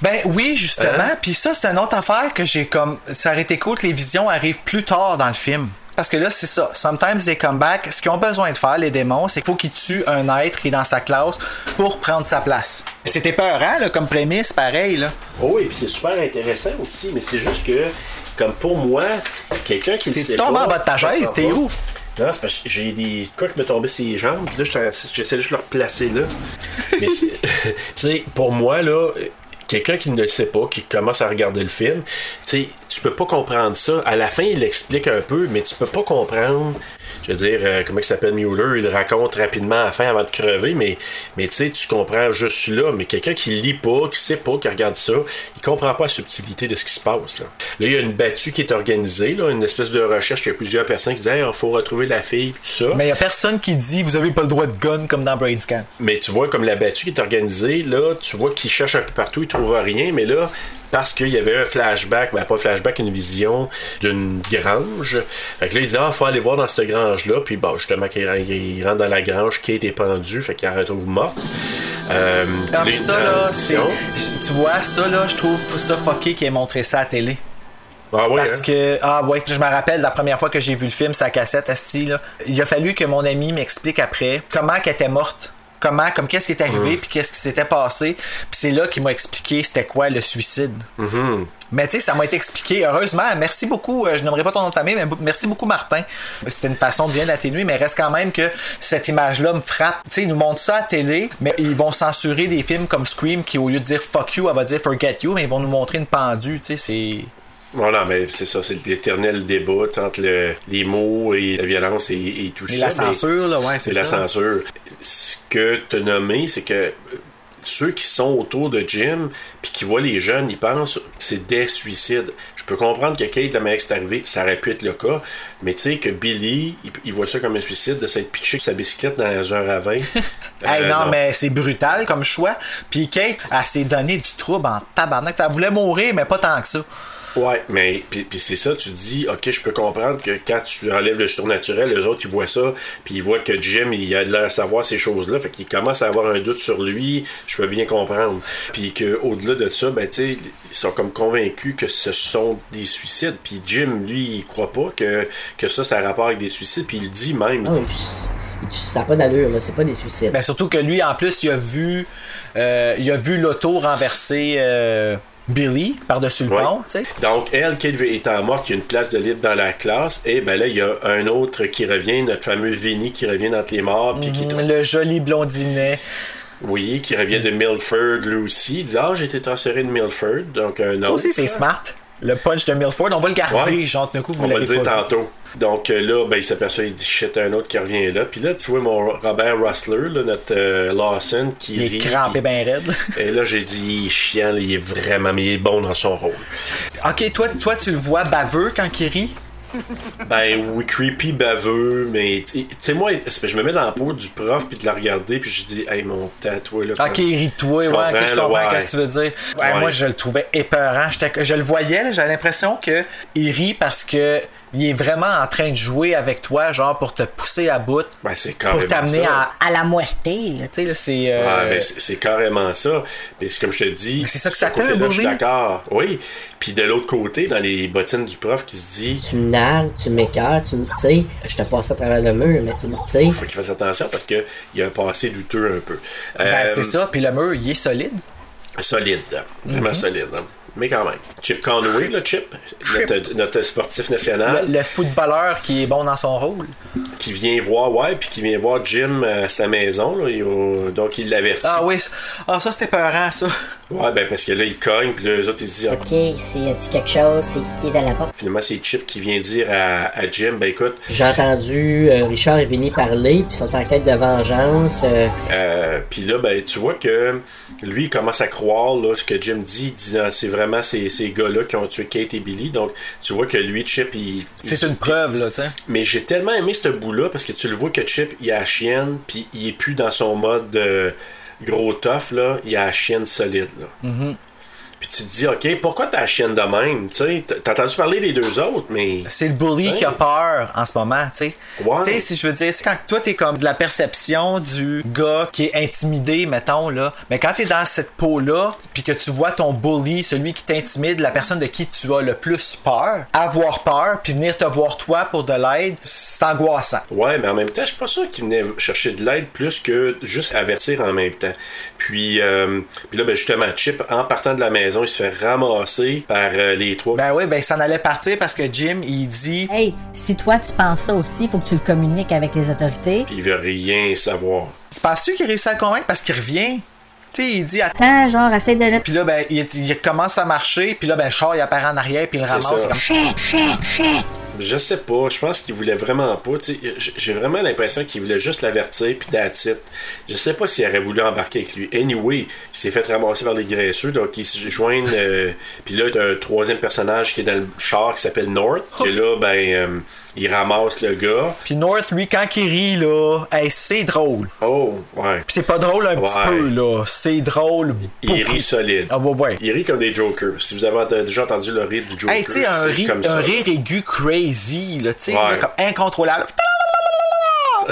Ben oui, justement. Hein? Puis ça, c'est une autre affaire que j'ai comme. Ça aurait été cool que les visions arrivent plus tard dans le film. Parce que là, c'est ça. Sometimes they come back. Ce qu'ils ont besoin de faire, les démons, c'est qu'il faut qu'ils tuent un être qui est dans sa classe pour prendre sa place. C'était peurant, là, comme prémisse, pareil, là. Oh oui, puis c'est super intéressant aussi, mais c'est juste que, comme pour moi, quelqu'un qui T'es-tu tombé en bas de ta chaise? T'es pas. Non, c'est parce que j'ai des quoi qui me tombaient sur les jambes, puis là, j'essaie juste de le replacer là. (laughs) Mais, tu sais, pour moi, là, quelqu'un qui ne le sait pas, qui commence à regarder le film, tu sais, tu peux pas comprendre ça. À la fin, il l'explique un peu, mais tu peux pas comprendre. Je veux dire, euh, comment il s'appelle Mueller, il raconte rapidement à la fin avant de crever, mais, mais tu sais, tu comprends juste là. Mais quelqu'un qui lit pas, qui sait pas, qui regarde ça, il comprend pas la subtilité de ce qui se passe. Là, là il y a une battue qui est organisée, là, une espèce de recherche. Il y a plusieurs personnes qui disent, il faut retrouver la fille, tout ça. Mais il y a personne qui dit vous avez pas le droit de gun comme dans Brainscan. Mais tu vois, comme la battue qui est organisée, là, tu vois qu'il cherche un peu partout, il trouve rien, mais là, parce qu'il y avait un flashback, ben pas un flashback, une vision d'une grange. Fait que là, il dit, ah, faut aller voir dans cette grange-là, puis bon, justement, qu'il rentre, il rentre dans la grange, Kate est pendue, fait qu'il la retrouve morte. Euh, une ça, là, c'est. Tu vois, ça, là, je trouve ça fucké qu'il ait montré ça à la télé. Ah ouais, Parce hein? que, ah ouais, je me rappelle la première fois que j'ai vu le film, sa cassette, Asti, là. Il a fallu que mon ami m'explique après comment qu'elle était morte. Comment, comme qu'est-ce qui est arrivé, puis qu'est-ce qui s'était passé. Puis c'est là qu'il m'a expliqué c'était quoi le suicide. Mais tu sais, ça m'a été expliqué. Heureusement, merci beaucoup. euh, je n'aimerais pas ton nom de famille, mais merci beaucoup, Martin. C'était une façon bien d'atténuer, mais reste quand même que cette image-là me frappe. Tu sais, ils nous montrent ça à la télé, mais ils vont censurer des films comme Scream qui, au lieu de dire fuck you, elle va dire forget you, mais ils vont nous montrer une pendue. Tu sais, c'est. Voilà, mais c'est ça, c'est l'éternel débat entre le- les mots et la violence et, et tout Et ça. la censure, là, ouais, c'est C'est la ça. censure. Ce que tu as nommé, c'est que euh, ceux qui sont autour de Jim, puis qui voient les jeunes, ils pensent c'est des suicides. Je peux comprendre que Kate, la manière que c'est arrivé, ça aurait pu être le cas, mais tu sais que Billy, il, il voit ça comme un suicide de s'être pitché sa bicyclette dans un ravin. (laughs) Hey, Euh, non, mais c'est brutal comme choix. Puis Kate, elle s'est donné du trouble en tabarnak. Elle voulait mourir, mais pas tant que ça. Ouais, mais puis, puis c'est ça, tu dis, ok, je peux comprendre que quand tu enlèves le surnaturel, les autres ils voient ça, puis ils voient que Jim il a de l'air à savoir ces choses-là, fait qu'ils commencent à avoir un doute sur lui, je peux bien comprendre. Puis que au-delà de ça, ben tu sais, ils sont comme convaincus que ce sont des suicides, puis Jim lui il croit pas que, que ça ça a rapport avec des suicides, puis il le dit même. Non, je- ça n'a pas d'allure, là. C'est pas des suicides. Ben, surtout que lui, en plus, il a vu, euh, il a vu l'auto renverser euh, Billy par-dessus le Ouais. pont. Donc, elle, qui étant morte, il y a une place de libre dans la classe. Et ben là, il y a un autre qui revient, notre fameux Vinny qui revient entre les morts. Puis qui, Mm, Le joli blondinet. oui, qui revient de Milford lui aussi. Il dit Ah, j'ai été transféré de Milford. Donc, un Ça autre. aussi, c'est smart. Le punch de Milford, on va le garder, Ouais. genre, d'un coup, vous On va le dire tantôt. Donc euh, là, ben, il s'aperçoit, il se dit shit, un autre qui revient là. Puis là, tu vois mon Robert Russler, là, notre euh, Lawson, qui Il est rit. crampé ben raide. (laughs) Et là, j'ai dit, il est chiant, là, il est vraiment, mais il est bon dans son rôle. ok, toi, toi, tu le vois baveux quand il rit? Ben oui, creepy, baveux, mais tu sais, moi, je me mets dans la peau du prof puis de la regarder, puis je dis, hey, mon tatoué, là. Ok, il rit de toi, Tu ouais, ok, je comprends ouais. ce que tu veux dire. Ouais, Ouais. Moi, je le trouvais épeurant. Je le voyais, j'avais l'impression que il rit parce que il est vraiment en train de jouer avec toi, genre pour te pousser à bout, Ben, c'est carrément pour t'amener ça. à, à la muerte. là. Tu sais, là, c'est. euh, ben, c'est c'est carrément ça. Mais c'est comme je te dis. Mais c'est ça que ça fait, un Je suis d'accord. Oui. Puis de l'autre côté, dans les bottines du prof qui se dit. Tu me nargues, tu m'écartes, tu me. Sais, je te passe à travers le mur, mais tu tu sais. faut qu'il fasse attention parce qu'il y a un passé douteux un peu. ben, Euh, c'est ça. Puis le mur, il est solide. Solide. Vraiment Mhm. solide. hein. Mais quand même. Chip Conway, le Chip, Notre, notre sportif national, Le, le footballeur qui est bon dans son rôle. qui vient voir, ouais, puis qui vient voir Jim à sa maison. Là, Il a- donc il l'avertit. Ah oui, ah, ça c'était peurant, ça. Ouais, ben parce que là, il cogne, puis là, les autres, ils se disent, ah, Ok, s'il a quelque chose, c'est qui qui est à la porte? finalement, c'est Chip qui vient dire à, à Jim, ben écoute, J'ai entendu euh, Richard et Vinny parler, puis ils sont en quête de vengeance. euh, Euh, puis là, ben, tu vois que lui, il commence à croire là, ce que Jim dit. Il dit, c'est vraiment ces, ces gars-là qui ont tué Kate et Billy. Donc, tu vois que lui, Chip, il. C'est une preuve, là, tu sais. Mais j'ai tellement aimé ce bout-là parce que tu le vois que Chip, il a la chienne, puis il est plus dans son mode euh, gros tough, là. Il a la chienne solide, là. Mhm. Puis tu te dis, OK, pourquoi t'as la chienne de même? Tu sais, t'as t'as entendu parler des deux autres, mais. C'est le bully T'sais. qui a peur en ce moment, tu sais. Ouais. Tu sais, si je veux dire, c'est quand toi t'es comme de la perception du gars qui est intimidé, mettons, là. Mais quand t'es dans cette peau-là, puis que tu vois ton bully, celui qui t'intimide, la personne de qui tu as le plus peur, avoir peur, puis venir te voir toi pour de l'aide, c'est angoissant. Ouais, mais en même temps, je suis pas sûr qu'il venait chercher de l'aide plus que juste avertir en même temps. Puis, euh, puis là, ben justement, Chip, en partant de la maison, il se fait ramasser par euh, les trois. Ben oui, ben il s'en allait partir parce que Jim, il dit Hey, si toi tu penses ça aussi, faut que tu le communiques avec les autorités. Puis il veut rien savoir. Tu penses-tu qu'il réussit à le convaincre parce qu'il revient? Tu sais, il dit Attends. Genre, essaie de le. Puis là, ben, il, il commence à marcher, puis là, ben, le char, il apparaît en arrière, puis il le ramasse. ça. comme... Shit, shit, shit! Je sais pas, je pense qu'il voulait vraiment pas. J'ai vraiment l'impression qu'il voulait juste l'avertir, puis it. Je sais pas s'il aurait voulu embarquer avec lui. Anyway, il s'est fait ramasser par les graisseux, donc ils se joignent. euh, puis là, t'as un troisième personnage qui est dans le char qui s'appelle North, qui est là, ben, euh, il ramasse le gars. Puis North, lui, quand il rit, là, hey, c'est drôle. Oh, ouais. Puis c'est pas drôle un petit peu, là. C'est drôle. Il beaucoup. rit solide. Ah, ouais, ouais. Il rit comme des Jokers. Si vous avez déjà entendu le rire du Joker, Hey, un, c'est ri- comme ça. un rire aigu crazy, là, tu sais, Ouais. comme incontrôlable. (laughs)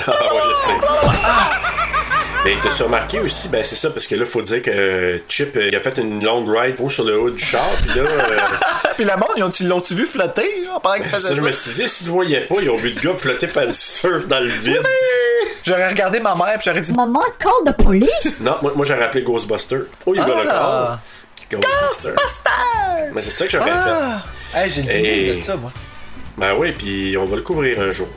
Ah, ouais, je sais. Mais t'as remarqué aussi, ben c'est ça, parce que là, faut dire que euh, Chip, euh, il a fait une longue ride pour sur le haut du char, puis là, euh, (laughs) Puis la monde, ils ont- ils l'ont-tu vu flotter, là, pendant qu'il ça, faisait je ça? me suis dit, si tu voyais pas, ils ont vu le gars flotter faire du surf dans le vide. J'aurais regardé ma mère, puis j'aurais dit Maman, call de police! Non, moi, moi j'aurais appelé Ghostbuster. Oh, il va le Ah. corps. Ghostbuster. Ghostbuster! Mais c'est ça que j'aurais Ah! Hey, j'ai le Hey. goût de ça, moi. Ben oui, puis on va le couvrir un jour.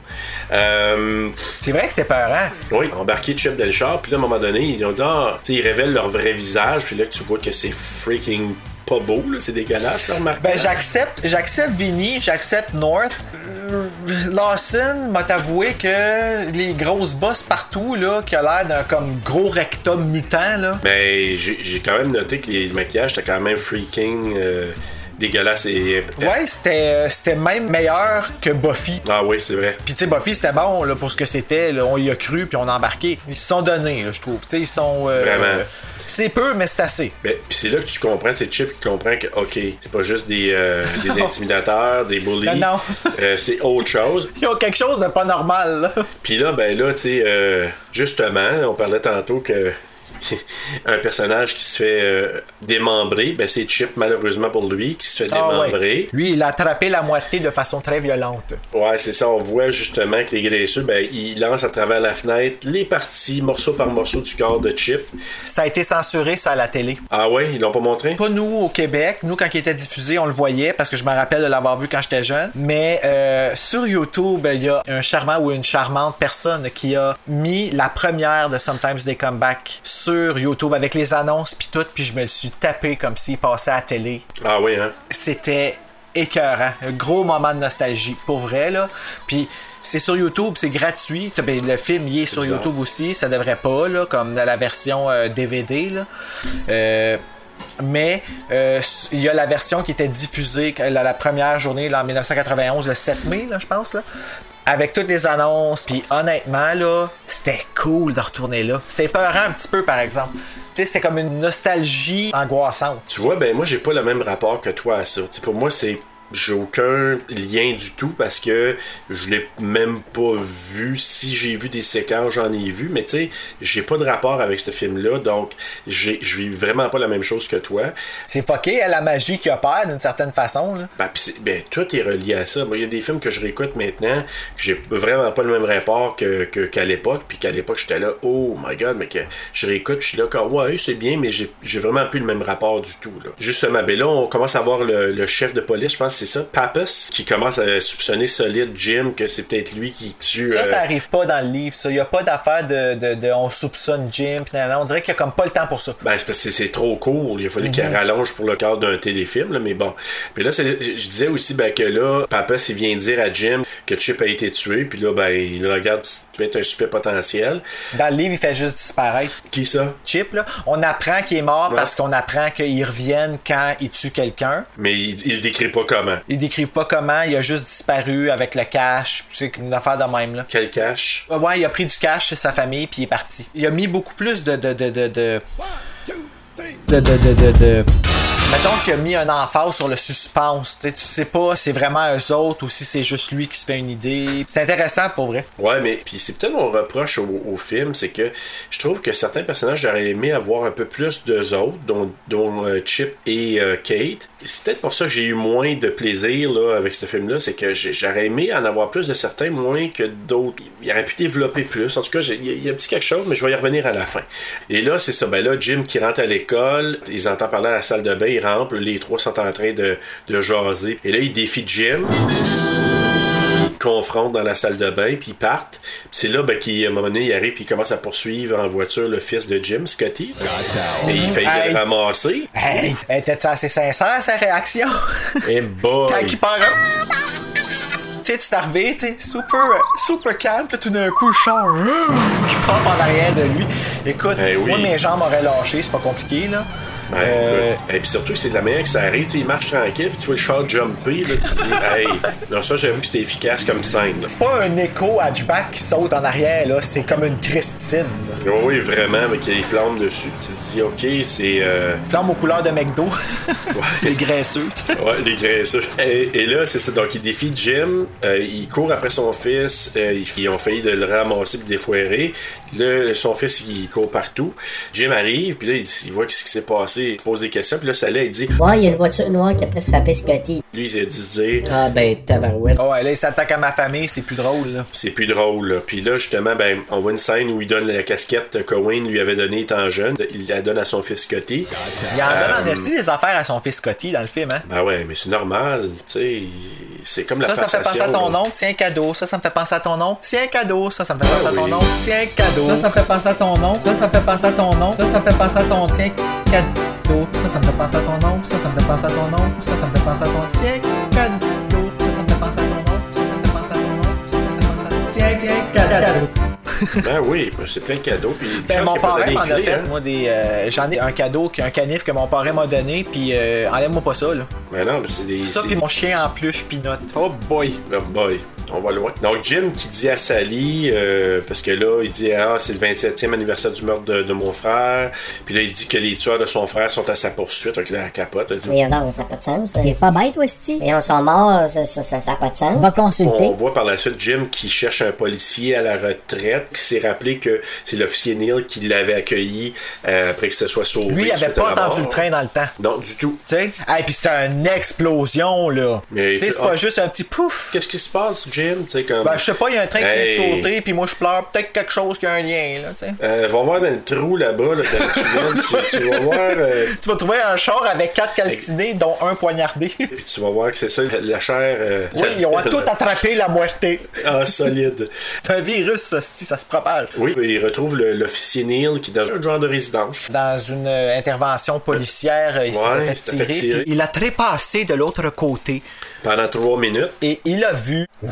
Euh, C'est vrai que c'était peurant. Oui, embarqué Chip dans le char, puis là, à un moment donné, ils ont dit, ah, tu sais, ils révèlent leur vrai visage, puis là, tu vois que c'est freaking pas beau, là, c'est dégueulasse, leur marque. Ben, j'accepte, j'accepte Vinny, j'accepte North. Euh, Lawson m'a avoué que les grosses bosses partout, là, qui a l'air d'un comme gros rectum mutant, là. Mais j'ai j'ai quand même noté que les maquillages étaient quand même freaking euh, dégueulasses et. Ouais, c'était, c'était même meilleur que Buffy. Ah oui, c'est vrai. Puis tu sais, Buffy, c'était bon là, pour ce que c'était. là. On y a cru, puis on a embarqué. Ils se sont donnés, je trouve. Tu sais, ils sont. euh, Vraiment. C'est peu, mais c'est assez. Ben, puis c'est là que tu comprends, c'est Chip qui comprend que, ok, c'est pas juste des, euh, (laughs) des intimidateurs, des bullies. Non, non. Euh, c'est autre chose. Il y a quelque chose de pas normal. Puis là, ben là, tu sais, euh, justement, on parlait tantôt que (laughs) un personnage qui se fait euh, démembrer, ben c'est Chip malheureusement pour lui qui se fait Ah, ouais. démembrer. Lui, il a attrapé la moitié de façon très violente. Ouais, c'est ça. On voit justement que les graisseux, ben, ils lancent à travers la fenêtre les parties, morceau par morceau du corps de Chip. Ça a été censuré, ça, à la télé. Ah ouais, ils l'ont pas montré? Pas nous au Québec. Nous, quand il était diffusé, on le voyait parce que je me rappelle de l'avoir vu quand j'étais jeune. Mais euh, sur YouTube, il y a un charmant ou une charmante personne qui a mis la première de Sometimes They Come Back sur YouTube avec les annonces puis tout. Puis je me suis tapé comme s'il passait à la télé. Ah oui, hein? C'était écœurant. Un gros moment de nostalgie. Pour vrai, là. Puis c'est sur YouTube, c'est gratuit. Ben, le film y est sur bizarre. YouTube aussi. Ça devrait pas, là, comme dans la version euh, DVD, là. Euh, mais euh, il y a la version qui était diffusée la, la première journée là, en 1991, le 7 mai, là, je pense. Là, avec toutes les annonces. Puis honnêtement, là, c'était cool de retourner là. C'était épeurant un petit peu, par exemple. Tu sais, c'était comme une nostalgie angoissante. Tu vois, ben moi j'ai pas le même rapport que toi à ça. Pour moi c'est j'ai aucun lien du tout parce que je l'ai même pas vu. Si j'ai vu des séquences, j'en ai vu, mais tu sais, j'ai pas de rapport avec ce film-là, donc j'ai- je vis vraiment pas la même chose que toi. C'est fucké à la magie qui opère d'une certaine façon. Là. Ben, pis ben, tout est relié à ça. Il y a des films que je réécoute maintenant, que j'ai vraiment pas le même rapport que, que- qu'à l'époque, puis qu'à l'époque j'étais là, oh my god, mais que je réécoute, je suis là, comme, ouais, c'est bien, mais j'ai, j'ai vraiment plus le même rapport du tout. Là. Justement, ben là, on commence à voir le, le chef de police, je pense c'est ça, Pappas, qui commence à soupçonner solide Jim, que c'est peut-être lui qui tue. Ça, euh, ça arrive pas dans le livre. Ça, y a pas d'affaire de, de, de on soupçonne Jim. Pis on dirait qu'il y a comme pas le temps pour ça. Ben, c'est parce que c'est trop court. Il a fallu qu'il Mhm. rallonge pour le cadre d'un téléfilm, là, mais bon. Puis là, je disais aussi ben, que là, papa, s'il vient dire à Jim que Chip a été tué, puis là, ben, il regarde, tu peux être un super potentiel. Dans le livre, il fait juste disparaître. Qui ça? Chip, là. On apprend qu'il est mort Ouais. parce qu'on apprend qu'ils reviennent quand il tue quelqu'un. Mais il, il décrit pas comment. Ils décrivent pas comment, il a juste disparu avec le cash. C'est une affaire de même, là. Quel cash? Ouais, il a pris du cash chez sa famille puis il est parti. Il a mis beaucoup plus de. de, de, de, de... De, de, de, de, de- Mettons qu'il a mis un emphase sur le suspense. Tu sais, tu sais pas si c'est vraiment eux autres ou si c'est juste lui qui se fait une idée. C'est intéressant pour vrai. Ouais, mais puis c'est peut-être mon reproche au, au film, c'est que je trouve que certains personnages, j'aurais aimé avoir un peu plus d'eux autres, dont, dont euh, Chip et euh, Kate. C'est peut-être pour ça que j'ai eu moins de plaisir là, avec ce film-là, c'est que j'aurais aimé en avoir plus de certains, moins que d'autres. Il aurait pu développer plus. En tout cas, il y, y a un petit quelque chose, mais je vais y revenir à la fin. Et là, c'est ça. Ben là, Jim qui rentre à l'école, ils entendent parler à la salle de bain, ils rentrent, les trois sont en train de, de jaser. Et là, il défie Jim ils confrontent dans la salle de bain, puis ils partent. C'est là ben, qu'à un moment donné, il arrive, puis il commence à poursuivre en voiture le fils de Jim, Scotty. Et il fait Hey. le ramasser. Hey! Était-tu assez sincère sa réaction? Et boy! Quand il part un- Tu sais, tu t'es arrivé, tu sais, super, super calme, puis tout d'un coup, le char euh, qui pompe en arrière de lui. Écoute, Eh oui. moi, mes jambes auraient lâché, c'est pas compliqué, là. Ben, Euh. Et puis surtout, c'est de la manière que ça arrive. Tu sais, il marche tranquille, puis tu vois le char jumper. Là, tu te dis, (laughs) hey, non, ça, j'avoue que c'était efficace comme scène. c'est pas un écho hatchback qui saute en arrière, là, c'est comme une Christine. là. Oui, vraiment, avec les flammes dessus. Tu te dis, ok, c'est. euh, Flamme aux couleurs de McDo. (laughs) Les graisseux. Ouais, les graisseux. Et, et là, c'est ça. Donc, il défie Jim. euh, il court après son fils. euh, ils, ont failli de le ramasser et de le défoirer. Là, son fils, il court partout. Jim arrive, puis là, il, il voit ce qui s'est passé. Il se pose des questions. Puis là, ça l'est, il dit. Ouais, il y a une voiture noire qui a presque frappé Scotty. Lui, il a dû se dire. Ah ben, tabarouette. Ah là, il s'attaque à ma famille, c'est plus drôle, là. C'est plus drôle. Là. Puis là, justement, ben, on voit une scène où il donne la casquette que Cohen lui avait donnée étant jeune. Il la donne à son fils Scotty. Il en donne en Euh, esti des affaires à son fils Scotty dans le film, hein. Ben ouais, mais c'est normal. Tu sais, c'est comme la Ça, ça me fait penser à ton là. oncle, tiens cadeau. Ça, ça me fait penser à ton oncle, tiens cadeau. Ça, ça me fait penser à ton oncle, tiens cadeau. Ça, ça me fait penser à ton oncle. Ça, ça me fait penser à ton oncle. Ça, ça me fait penser à ton tiens cadeau. Ça, ça me fait penser à ton oncle. Ça, ça me fait penser à ton oncle. Ça, ça me fait penser à ton tiens cadeau. Ça, ça me fait penser à ton oncle. Ça, ça me fait penser à ton oncle. Ça, ça me fait penser à ton tiens tiens cadeau. Ben oui, ben c'est plein de cadeaux. Puis Ben, mon parrain m'en a clés, fait, hein. moi, des. euh, J'en ai un cadeau, un canif que mon parrain m'a donné, puis euh, enlève-moi pas ça, là. Ben non, mais c'est des. Ça, puis mon chien en pluche, Pinot. Oh boy! Oh boy. On va loin. Donc Jim qui dit à Sally, euh, parce que là, il dit Ah, c'est le 27e anniversaire du meurtre de, de mon frère. Puis là, il dit que les tueurs de son frère sont à sa poursuite. Donc là, elle capote. Elle dit, Mais non, ça n'a pas de sens. Il est pas bête, Westy. Et on sont morts, ça n'a ça, ça, ça a pas de sens. Va consulter. On voit par la suite Jim qui cherche un policier à la retraite, qui s'est rappelé que c'est l'officier Neil qui l'avait accueilli euh, après que ce soit sauvé. Lui, il avait suite pas entendu le train dans le temps. Non, du tout. Tu sais? Et puis c'était une explosion, là. Tu sais, c'est pas ah. juste un petit pouf. Qu'est-ce qui se passe, Jim? Tu sais, comme... Ben, je sais pas, il y a un train qui vient de sauter, puis moi je pleure. Peut-être quelque chose qui a un lien, là, tu sais. Euh, va voir dans le trou là-bas, là, dans le tunnel, tu, tu vas voir. euh, Tu vas trouver un char avec quatre calcinés, dont un poignardé. (laughs) puis tu vas voir que c'est ça, la, chair. euh, oui, ils ont (laughs) tout attrapé la moitié. Ah, solide. (laughs) C'est un virus, ça, si ça se propage. Oui, il retrouve le- l'officier Neil qui est dans un genre de résidence. Dans une intervention policière, il Ouais, fait fait tirer, tirer. puis il a trépassé de l'autre côté. Pendant trois minutes. Et il a vu. Ouais,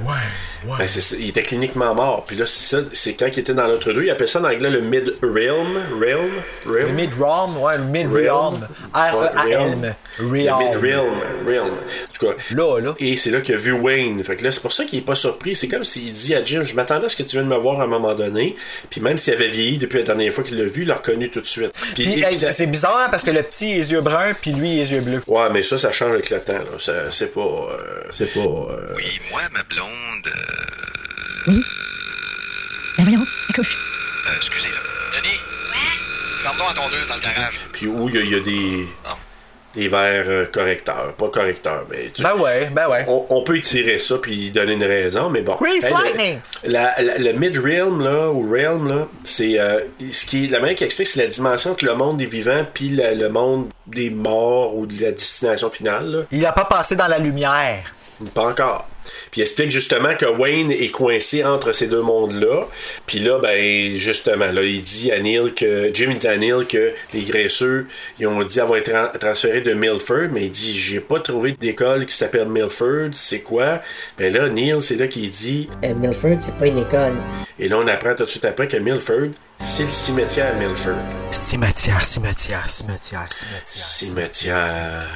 ouais, ouais. Ben, c'est il était cliniquement mort. Puis là, c'est ça, c'est quand il était dans l'autre deux, il appelle ça en anglais le mid-realm. Realm? Le Realm? mid-realm, ouais, le mid-realm. R-E-A-L-M. Le Realm. mid-realm. Realm. En tout cas. Là, là. Et c'est là qu'il a vu Wayne. Fait que là, c'est pour ça qu'il est pas surpris. C'est comme s'il dit à Jim, je m'attendais à ce que tu viennes me voir à un moment donné. Puis même s'il avait vieilli depuis la dernière fois qu'il l'a vu, il l'a reconnu tout de suite. Puis, Puis, et hey, puis, c'est bizarre hein, parce que le petit a les yeux bruns, puis lui il a les yeux bleus. Ouais, mais ça, ça change avec le temps. Là. Ça, c'est pas. euh, c'est pas. euh, Oui, moi, ma blonde. Euh... Ben voyons, accouche. euh, excusez, là. Denis? Ferme donc la tondeuse dans le garage. Puis où il y, a- il y a des. Des verres euh, correcteurs. Pas correcteurs, mais. tu- Ben ouais, ben ouais. On, on peut étirer ça puis donner une raison, mais bon. Grease le- lightning! La, la- le mid-realm, là, ou realm, là, c'est. euh, ce qui est, la manière qu'il explique, c'est la dimension entre le monde des vivants puis la- le monde des morts ou de la destination finale, là. Il a pas passé dans la lumière. Pas encore. Puis il explique justement que Wayne est coincé entre ces deux mondes-là. Puis là, ben, justement, là, il dit à Neil que. Jim dit à Neil que les graisseux, ils ont dit avoir été tra- transférés de Milford, mais il dit J'ai pas trouvé d'école qui s'appelle Milford, c'est quoi? Ben là, Neil, c'est là qu'il dit. Euh, Milford, c'est pas une école. Et là, on apprend tout de suite après que Milford, c'est le cimetière Milford. Cimetière, cimetière, cimetière, cimetière. Cimetière.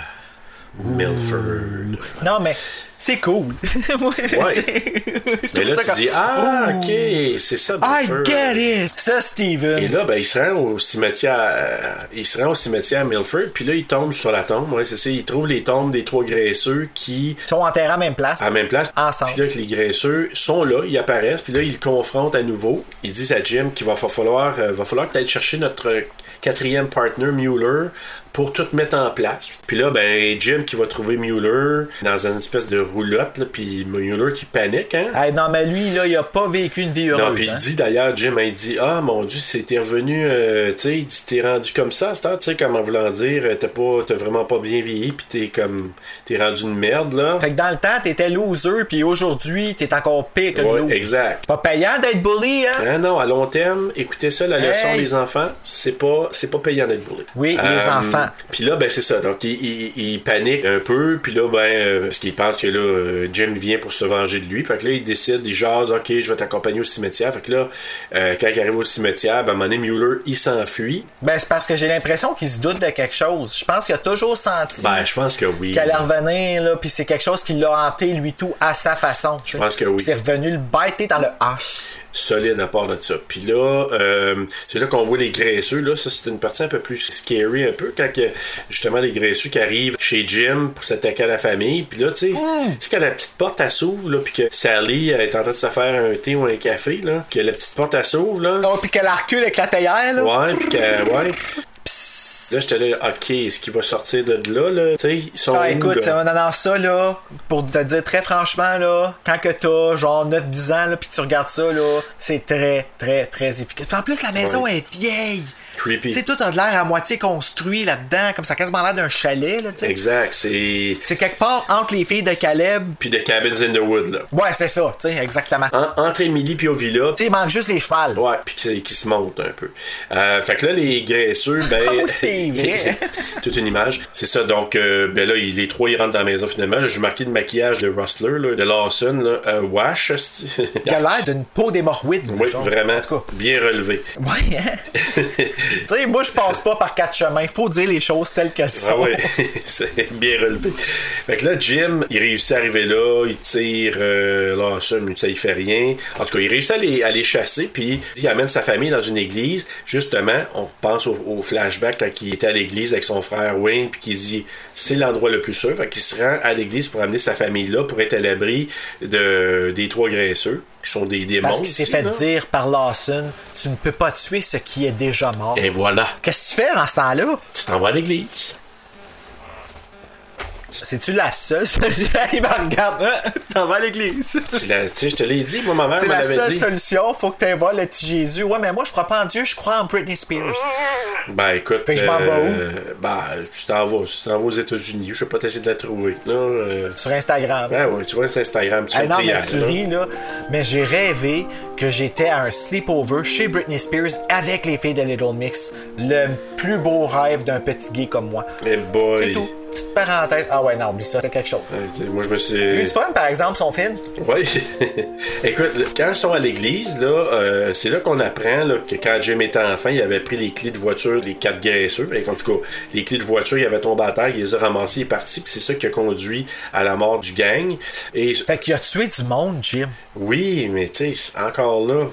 Milford. Non, mais c'est cool. Moi, (laughs) Ouais. je (laughs) Mais là, tu dis Ah, Oh. ok, c'est ça. I get it! Ça, Steven. Et là, ben, il se rend au cimetière, euh, il se rend au cimetière Milford, puis là, il tombe sur la tombe, ouais, c'est ça, il trouve les tombes des trois graisseux qui, Ils sont enterrés à la même place. à la même place, Ensemble. puis là, que les graisseux sont là, ils apparaissent, puis là, ils le confrontent à nouveau. Ils disent à Jim qu'il va fa- falloir, euh, va falloir ailles chercher notre quatrième partner, Mueller, pour tout mettre en place. Puis là, ben, Jim qui va trouver Mueller dans une espèce de roulotte, là, puis Mueller qui panique, hein. Hey, non, mais lui, là, il a pas vécu une vie Non, heureuse. puis il hein. dit d'ailleurs, Jim, il dit Ah mon Dieu, c'était revenu, euh, tu sais, il dit T'es rendu comme ça, tu sais, comme en voulant dire, euh, t'as pas, t'as vraiment pas bien vieilli, puis t'es comme, t'es rendu une merde, là. Fait que dans le temps, t'étais loser, puis aujourd'hui, t'es encore pire que Ouais, loser. exact. Pas payant d'être bully, hein? Ah non, à long terme, écoutez ça, la leçon des enfants, c'est pas, c'est pas payant d'être bully. Oui, les enfants. Puis là, ben c'est ça. Donc il, il- il panique un peu, puis là, ben euh, parce qu'il pense que là, euh, Jim vient pour se venger de lui. Fait que là, il décide, il jase, ok, je vais t'accompagner au cimetière. Fait que là, euh, quand il arrive au cimetière, ben à un moment donné, Mueller, il s'enfuit. Ben, c'est parce que j'ai l'impression qu'il se doute de quelque chose. Je pense qu'il a toujours senti Ben, je pense que oui. qu'elle allait revenir, là, puis c'est quelque chose qui l'a hanté, lui, tout, à sa façon. Je pense que oui. C'est revenu le bêter dans le H. solide à part de ça. Puis là, euh, c'est là qu'on voit les graisseux. Là, ça, c'est une partie un peu plus scary, un peu, quand que, justement les graisseux qui arrivent chez Jim pour s'attaquer à la famille. Puis là, tu sais, tu sais, quand la petite porte elle s'ouvre, là, puis que Sally est en train de se faire un thé ou un café, là, que la petite porte elle s'ouvre, là. Oh, puis qu'elle a recule avec la théière, là. Ouais, puis que, ouais. Là, j'étais là, ok, est-ce qu'il va sortir de là, là? Tu sais, ils sont Ah, où, écoute, là? non, non, ça, là, pour te dire très franchement, là, quand que t'as genre 9-10 ans, là, pis tu regardes ça, là, c'est très, très, très efficace. Puis en plus, la maison Ouais. est vieille. Creepy. Tu sais, tout a de l'air à moitié construit là-dedans, comme ça a quasiment l'air d'un chalet, là, tu sais. Exact, c'est. C'est quelque part entre les filles de Caleb. Puis de Cabins in the Wood, là. Ouais, c'est ça, tu sais, exactement. En- entre Emily puis Ovila. Tu il manque juste les chevals. Ouais, puis qui, se monte un peu. Euh, fait que là, les graisseux, ben. Oh, c'est (laughs) vrai. toute une image. C'est ça, donc, euh, ben là, les trois, ils rentrent dans la maison finalement. J'ai marqué le maquillage de Rustler, là, de Lawson, là, euh, Wash. Il a l'air d'une peau d'hémorroïde. Oui, genre, vraiment. En tout cas. Bien relevé. Ouais, hein? (laughs) Tu sais, moi, je passe pas par quatre chemins. Il faut dire les choses telles qu'elles sont. Ah oui, (laughs) c'est bien relevé. Fait que là, Jim, il réussit à arriver là, il tire euh, Lawson, mais ça, il fait rien. En tout cas, il réussit à les, à les chasser, puis il amène sa famille dans une église. Justement, on pense au, au flashback quand il était à l'église avec son frère Wayne, puis qu'il dit c'est l'endroit le plus sûr. Fait qu'il se rend à l'église pour amener sa famille là, pour être à l'abri de, des trois graisseux, qui sont des démons. Parce qu'il s'est fait là. dire par Lawson tu ne peux pas tuer ce qui est déjà mort. Et voilà, Qu'est-ce que tu fais dans ce temps-là? tu t'en vas à l'église. C'est-tu la seule solution? (laughs) Il me regarde, hein? tu t'en vas à l'église. Tu sais, je te l'ai dit, moi, ma mère C'est la seule dit. solution, faut que tu voir le petit Jésus. Ouais, mais moi, je crois pas en Dieu, je crois en Britney Spears. Ben écoute, Fait que je m'en vais euh, ben, tu t'en vas, tu t'en vas aux États-Unis. Je vais pas t'essayer de la trouver. Là, euh, Sur Instagram. ben ouais, tu vois sur Instagram, tu fais non, mais tu là. ris, là. Mais j'ai rêvé que j'étais à un sleepover chez Britney Spears avec les filles de Little Mix. Le plus beau rêve d'un petit gay comme moi. Eh boy. C'est tout. Petite parenthèse. Ah ouais, non, oublie ça, c'est quelque chose. Tu sais, moi, je me Il y a eu suis. du fun, par exemple, son film. Oui. (laughs) Écoute, quand ils sont à l'église, là, euh, c'est là qu'on apprend là, que quand Jim était enfant, il avait pris les clés de voiture, les quatre graisseux. Et en tout cas, les clés de voiture, il avait tombé à terre, il les a ramassées, il est parti. Puis c'est ça qui a conduit à la mort du gang. Et Fait qu'il a tué du monde, Jim. oui, mais tu sais, encore là.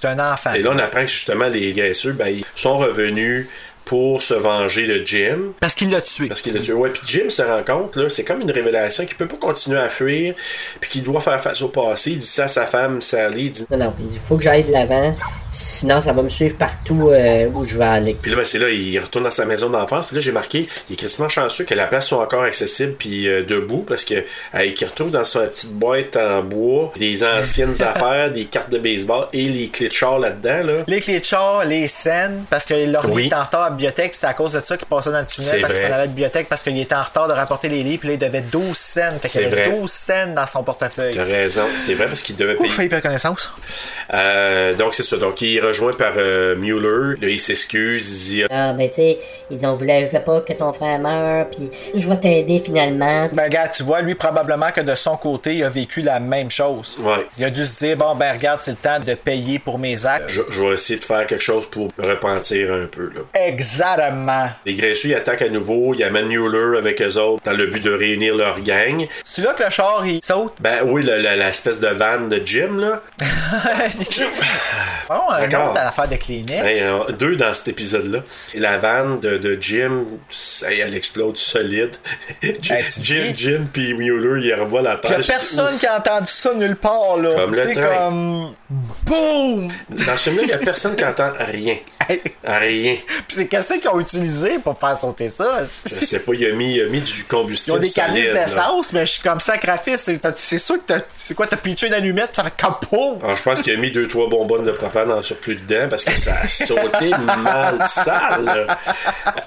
C'est un enfant. Et là, on apprend que justement, les graisseux, ben, ils sont revenus pour se venger de Jim. Parce qu'il l'a tué. Parce qu'il a tué. Ouais, puis Jim se rend compte, là, c'est comme une révélation qu'il peut pas continuer à fuir, puis qu'il doit faire face au passé. Il dit ça à sa femme, Sally. Il dit... Non, non, il faut que j'aille de l'avant, sinon ça va me suivre partout euh, où je vais aller. Puis là, ben, c'est là, il retourne dans sa maison d'enfance. Puis là, j'ai marqué, il est quasiment chanceux que la place soit encore accessible puis euh, debout, parce que euh, qu'il retrouve dans sa petite boîte en bois des anciennes (laughs) affaires, des cartes de baseball et les clés de char là-dedans. Là. Les clés de char, les scènes, parce que Lorny Oui. était en retard à la bibliothèque, puis c'est à cause de ça qu'il passait dans le tunnel, parce qu'il s'en allait à la bibliothèque, parce qu'il était en retard de rapporter les livres, puis là, il devait 12 scènes. Fait qu'il avait vrai. 12 scènes dans son portefeuille. T'as raison, c'est vrai parce qu'il devait payer. Ouf, hyperconnaissance. Euh, donc c'est ça. Donc il est rejoint par euh, Mueller. Là, il s'excuse, il dit Ah, ben, tu sais, ils ont voulu, je voulais pas que ton frère meure, puis je vais t'aider finalement. Ben, regarde, tu vois, lui, probablement que de son côté, il a vécu la même chose. Ouais. Il a dû se dire, bon, ben, regarde, c'est le temps de payer pour mes actes. je, je vais essayer de faire quelque chose pour me repentir un peu. Là. Exactement. Les graisseux ils attaquent à nouveau, ils amènent Mueller avec eux autres dans le but de réunir leur gang. C'est là que le char, il saute. Ben oui, le- le- l'espèce de van de Jim, là. (laughs) bon, un D'accord. autre à l'affaire de Kleenex. Hey, euh, deux dans cet épisode-là. La vanne de, de Jim, ça, elle explose solide. Jim, (laughs) Hey, Jim, dis- Jim puis Mueller, ils revoient la Puis y a page. personne qui a entendu ça nulle part, là. Comme le train. comme. Boum! Dans ce film-là, il n'y a personne qui entend rien. (laughs) Rien. Puis c'est qu'est-ce qu'ils ont utilisé pour faire sauter ça? Je sais pas, il a mis, il a mis du Ils combustible ont des là. d'essence, mais je suis comme sacrifice. C'est sûr que t'as- c'est quoi, t'as pitché une allumette, ça fait capot. Alors, je pense qu'il a mis deux, trois bonbonnes de propane en surplus dedans parce que ça a sauté (laughs) mal sale.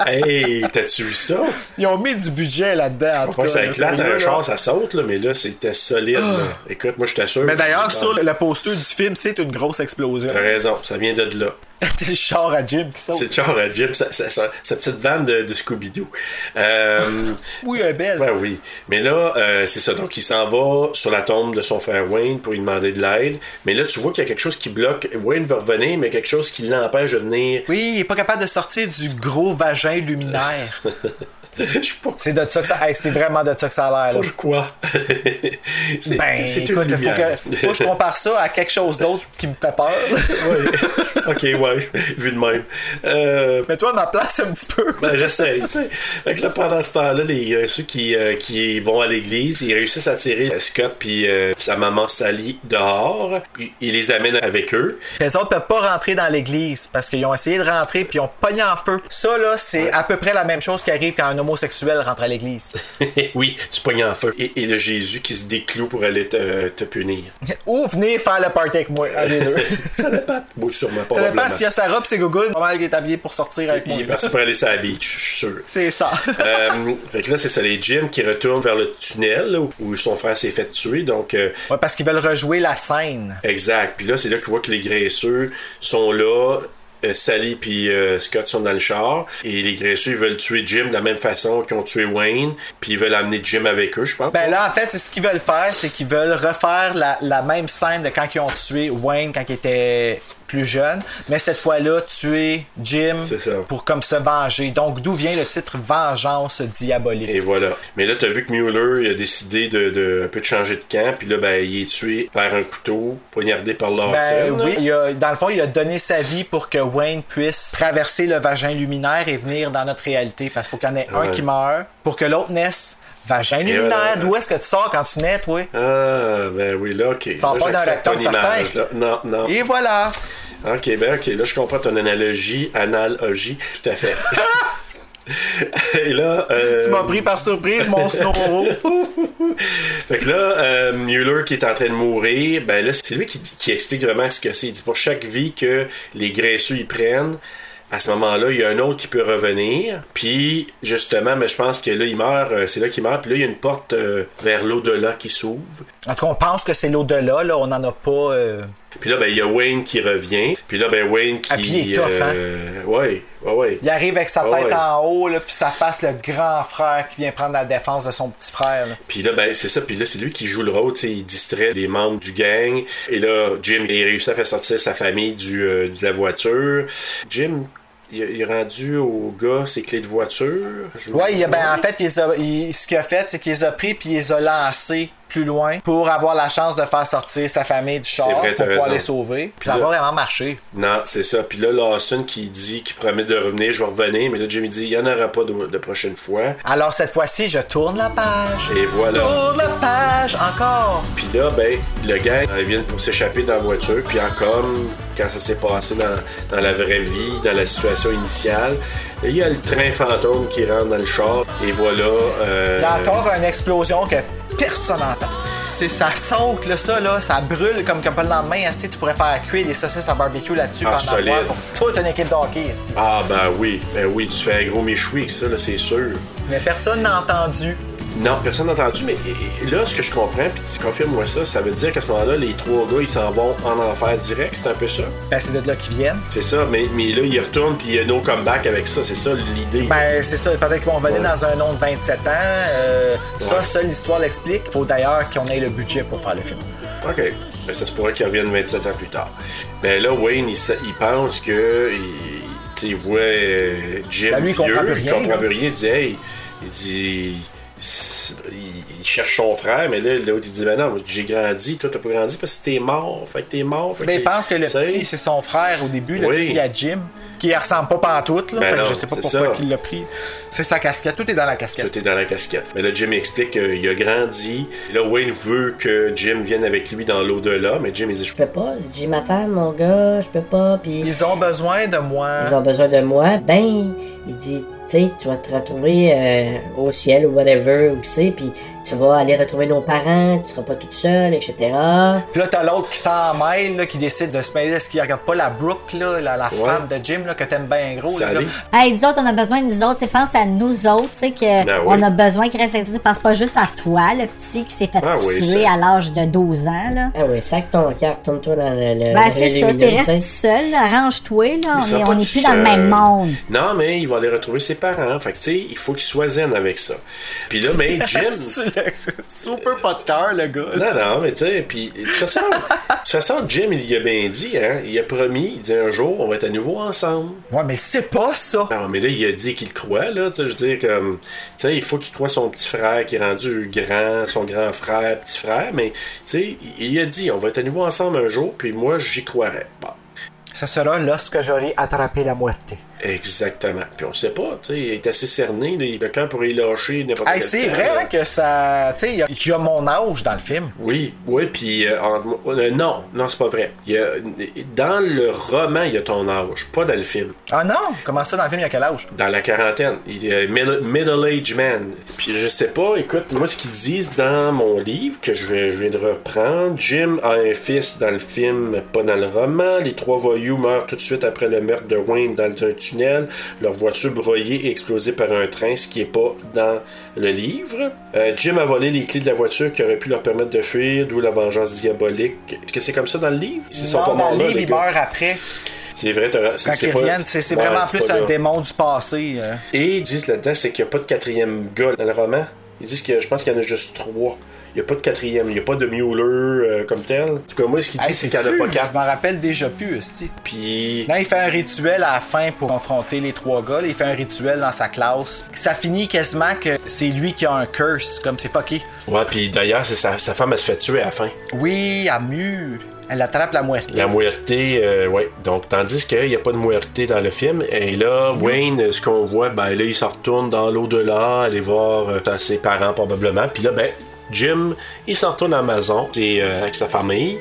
Hey, t'as-tu vu ça? Ils ont mis du budget là-dedans. tout Pas que ça éclate un char, ça saute, là, mais là, c'était solide. là. Écoute, moi, je t'assure. Mais d'ailleurs, sur le poster du film, c'est une grosse explosion. T'as raison, ça vient de là. (laughs) c'est le char à Jim qui saute. C'est genre à Jim, sa, sa- sa- sa petite vanne de, de Scooby-Doo. Euh, (laughs) Oui, un belle. ben oui. Mais là, euh, c'est ça. Donc, il s'en va sur la tombe de son frère Wayne pour lui demander de l'aide. Mais là, tu vois qu'il y a quelque chose qui bloque. Wayne va revenir, mais quelque chose qui l'empêche de venir. Oui, il est pas capable de sortir du gros vagin luminaire. (laughs) C'est de ça que ça. hey, c'est vraiment de ça que ça a l'air. pourquoi? (laughs) C'est- Ben, c'est écoute, il faut que, faut que je compare ça à quelque chose d'autre qui me fait peur. (laughs) ok, ouais, vu de même. Euh, Mets-toi à ma place un petit peu. Ben, j'essaie. Fait que là, pendant ce temps-là, les, euh, ceux qui, euh, qui vont à l'église, ils réussissent à tirer Scott puis euh, sa maman Sally dehors. Puis ils les amènent avec eux. Les autres peuvent pas rentrer dans l'église parce qu'ils ont essayé de rentrer puis ils ont pogné en feu. Ça, là, c'est à peu près la même chose qui arrive quand un homosexuel rentre à l'église. (laughs) oui, tu pognes en feu. Et, et le Jésus qui se décloue pour aller te, te punir. Ou venez faire le party avec moi, un des deux. (laughs) Ça dépend. Moi, sûrement, Ça probablement. dépend s'il y a sa robe, ses gougounes, pas mal qu'il est habillé pour sortir avec moi. Il est parti pour aller sur la beach, je suis sûr. C'est ça. (laughs) Euh, fait que là, c'est ça, les Jim qui retournent vers le tunnel là, où- son frère s'est fait tuer. Donc, euh, Ouais, parce qu'ils veulent rejouer la scène. Exact. Puis là, c'est là qu'on voit que les graisseux sont là. Euh, Sally puis euh, Scott sont dans le char. Et les graisseux ils veulent tuer Jim de la même façon qu'ils ont tué Wayne puis ils veulent amener Jim avec eux je pense. Ben là, en fait, c'est ce qu'ils veulent faire, c'est qu'ils veulent refaire la, la même scène de quand ils ont tué Wayne quand il était plus jeune, mais cette fois-là, tuer Jim pour comme se venger. Donc, d'où vient le titre Vengeance diabolique? Et voilà. Mais là, t'as vu que Mueller, il a décidé de, de- un peu de changer de camp, puis là, ben, il est tué par un couteau, poignardé par Larson. Ben oui, il a- dans le fond, il a donné sa vie pour que Wayne puisse traverser le vagin luminaire et venir dans notre réalité. Parce qu'il faut qu'il y en ait un qui meurt pour que l'autre naisse. Vagin luminaire, d'où est-ce que tu sors quand tu nais, toi? Ah, ben oui, là, ok. Sors Là, pas d'un ton certain. Non, non. Et voilà! Ok, ben ok, là, je comprends ton analogie. Analogie, tout à fait. (laughs) Et là. euh, Tu m'as pris par surprise, mon (laughs) snoro. Fait que là, euh, Mueller qui est en train de mourir, ben là, c'est lui qui, qui explique vraiment ce que c'est. Il dit pour chaque vie que les graisseux y prennent, à ce moment-là, il y a un autre qui peut revenir. Puis, justement, mais je pense que là, il meurt, euh, c'est là qu'il meurt. Puis là, il y a une porte euh, vers l'au-delà qui s'ouvre. En tout cas, on pense que c'est l'au-delà, là. On n'en a pas. Puis là, ben, il y a Wayne qui revient. Puis là, ben, Wayne qui. Ah, puis il est tough, hein? euh, Ouais, ouais, ouais. Il arrive avec sa tête ouais. en haut, là, puis ça fasse le grand frère qui vient prendre la défense de son petit frère. là. Puis là, ben, c'est ça. Puis là, c'est lui qui joue le rôle. tu sais, Il distrait les membres du gang. Et là, Jim, il réussit à faire sortir sa famille du, euh, de la voiture. Jim, il, est rendu au gars ses clés de voiture. Ouais, il a- ben, en fait, il les a- il- ce qu'il a fait, c'est qu'il les a pris puis il les a lancés plus loin pour avoir la chance de faire sortir sa famille du char vrai, pour pouvoir raison. les sauver. Puis ça va vraiment marcher. Non, c'est ça. Puis là, Lawson qui dit, qui promet de revenir, je vais revenir. Mais là, Jim, il dit, il n'y en aura pas de, de prochaine fois. Alors cette fois-ci, je tourne la page. Et voilà. Tourne la page encore. Puis là, ben, le gars, ils viennent pour s'échapper dans la voiture. Puis en comme, quand ça s'est passé dans, dans la vraie vie, dans la situation initiale, il y a le train fantôme qui rentre dans le char. Et voilà. euh, Il y a encore une explosion que personne n'entend. C'est ça saute là, ça là, ça brûle comme, comme pas le lendemain. esti, tu pourrais faire cuire des saucisses à barbecue là-dessus Ah, pendant le solide. pour toute une équipe de hockey. esti. Ah, ben oui. Ben oui, tu fais un gros méchoui avec ça, là, c'est sûr. Mais personne n'a entendu. Non, personne n'a entendu, mais là, ce que je comprends, puis tu confirmes-moi ça, ça veut dire qu'à ce moment-là, les trois gars, ils s'en vont en enfer direct, c'est un peu ça? Ben c'est de là qu'ils viennent. C'est ça, mais, mais là, ils retournent, puis il y a no comeback avec ça, c'est ça l'idée? Ben, c'est ça. Peut-être qu'ils vont venir Ouais. dans un nom de 27 ans. Euh, Ça, Ouais. seule l'histoire l'explique. Faut d'ailleurs qu'on ait le budget pour faire le film. OK. Ben, ça se pourrait qu'ils reviennent 27 ans plus tard. Ben là, Wayne, il, il pense que. Il, tu sais, il voit euh, Jim Ben, lui, il comprend plus il rien, comprend là. plus rien. Il dit, hey, il dit. Il, cherche son frère, mais là, l'autre, il dit, ben non, j'ai grandi, toi, t'as pas grandi parce que t'es mort. Fait que t'es mort. Fait Ben, il pense que le petit, c'est son frère au début, le Oui. petit à Jim, qui ressemble pas pantoute, là. Ben Fait que non, je sais pas pourquoi qu'il l'a pris. C'est sa casquette. Tout est dans la casquette. Tout est dans la casquette. Mais là, Jim explique qu'il a grandi. Là, Wayne veut que Jim vienne avec lui dans l'au-delà, mais Jim, il dit, Je peux pas. J'ai ma femme, mon gars, je peux pas. Puis Ils ont besoin de moi. ils ont besoin de moi. Ben, il dit, tu sais, tu vas te retrouver euh, au ciel ou whatever, où c'est, puis tu vas aller retrouver nos parents, tu seras pas toute seule, etc. Puis là, t'as l'autre qui s'en mêle, là, qui décide de se mêler. Est-ce qu'il regarde pas la Brooke, là, la, la Ouais. femme de Jim, là, que t'aimes bien gros, là. Hey, nous autres, on a besoin de nous autres. Pense à nous autres, tu sais, que Ben on oui. a besoin qu'il reste actif. Pense pas juste à toi, le petit qui s'est fait oui, tuer à l'âge de 12 ans, là. Ah oui, sac ton cœur, retourne-toi dans le. le Ben, c'est ça, tu restes seul, arrange-toi, là. Mais On est, on est plus dans le même monde. Non, mais il va aller retrouver ses parents. Fait que, tu sais, il faut qu'il soit zen avec ça. Puis là, mais (laughs) Jim. Super pas de cœur, le gars. non, non, mais tu sais, puis de toute façon, Jim, il y a bien dit, hein. Il a promis, il dit un jour, on va être à nouveau ensemble. Ouais, mais c'est pas ça. Non, mais là, il a dit qu'il croit, là. Tu sais, je veux dire, comme. Tu sais, il faut qu'il croit son petit frère qui est rendu grand, son grand frère, petit frère. Mais, tu sais, il a dit, on va être à nouveau ensemble un jour, puis moi, j'y croirais. Bon. Ça sera lorsque j'aurai attrapé la moitié. Exactement. Puis on sait pas, tu sais, il est assez cerné, là, le cœur pourrait y lâcher n'importe Hey, c'est vrai là. hein, que ça. Tu sais, il y a- il y, a mon âge dans le film. Oui, oui, puis euh, euh, non, non, c'est pas vrai. Il y a, dans le roman, il y a ton âge, pas dans le film. Ah non? Comment ça, dans le film, il y a quel âge? Dans la quarantaine, il est middle- middle-aged man. Puis je sais pas, écoute, moi ce qu'ils disent dans mon livre, que je, vais, je viens de reprendre, Jim a un fils dans le film, pas dans le roman. Les trois voyous meurent tout de suite après le meurtre de Wayne dans un tunnel. Leur voiture broyée et explosée par un train, ce qui est pas dans le livre. Euh, Jim a volé les clés de la voiture qui aurait pu leur permettre de fuir, d'où la vengeance diabolique. Est-ce que c'est comme ça dans le livre? Ils sont Non, pas dans le livre, les il gars. meurt après. C'est vrai, c'est Quand c'est ils pas- c'est Ouais, vraiment plus un là. démon du passé. euh. Et ils disent là-dedans, c'est qu'il n'y a pas de quatrième gars dans le roman. Ils disent que je pense qu'il y en a juste trois. Il n'y a pas de quatrième, il n'y a pas de Mueller euh, comme tel. En tout cas, moi, ce qu'il dit, Hey, c'est qu'il n'y en a pas quatre. Je m'en rappelle déjà plus, esti. Puis. Non, il fait un rituel à la fin pour confronter les trois gars. là. Il fait un rituel dans sa classe. Ça finit quasiment que c'est lui qui a un curse, comme c'est fucké. Ouais, puis d'ailleurs, sa, sa femme, elle se fait tuer à la fin. Oui, à mur. Elle attrape la moitié. La muerte, euh, ouais. Donc, tandis qu'il n'y a pas de muerte dans le film. Et là, Wayne, ce qu'on voit, ben là, il se retourne dans l'au-delà, aller voir euh, ses parents probablement. Puis là, ben, Jim, il s'en retourne à Amazon, c'est euh, avec sa famille.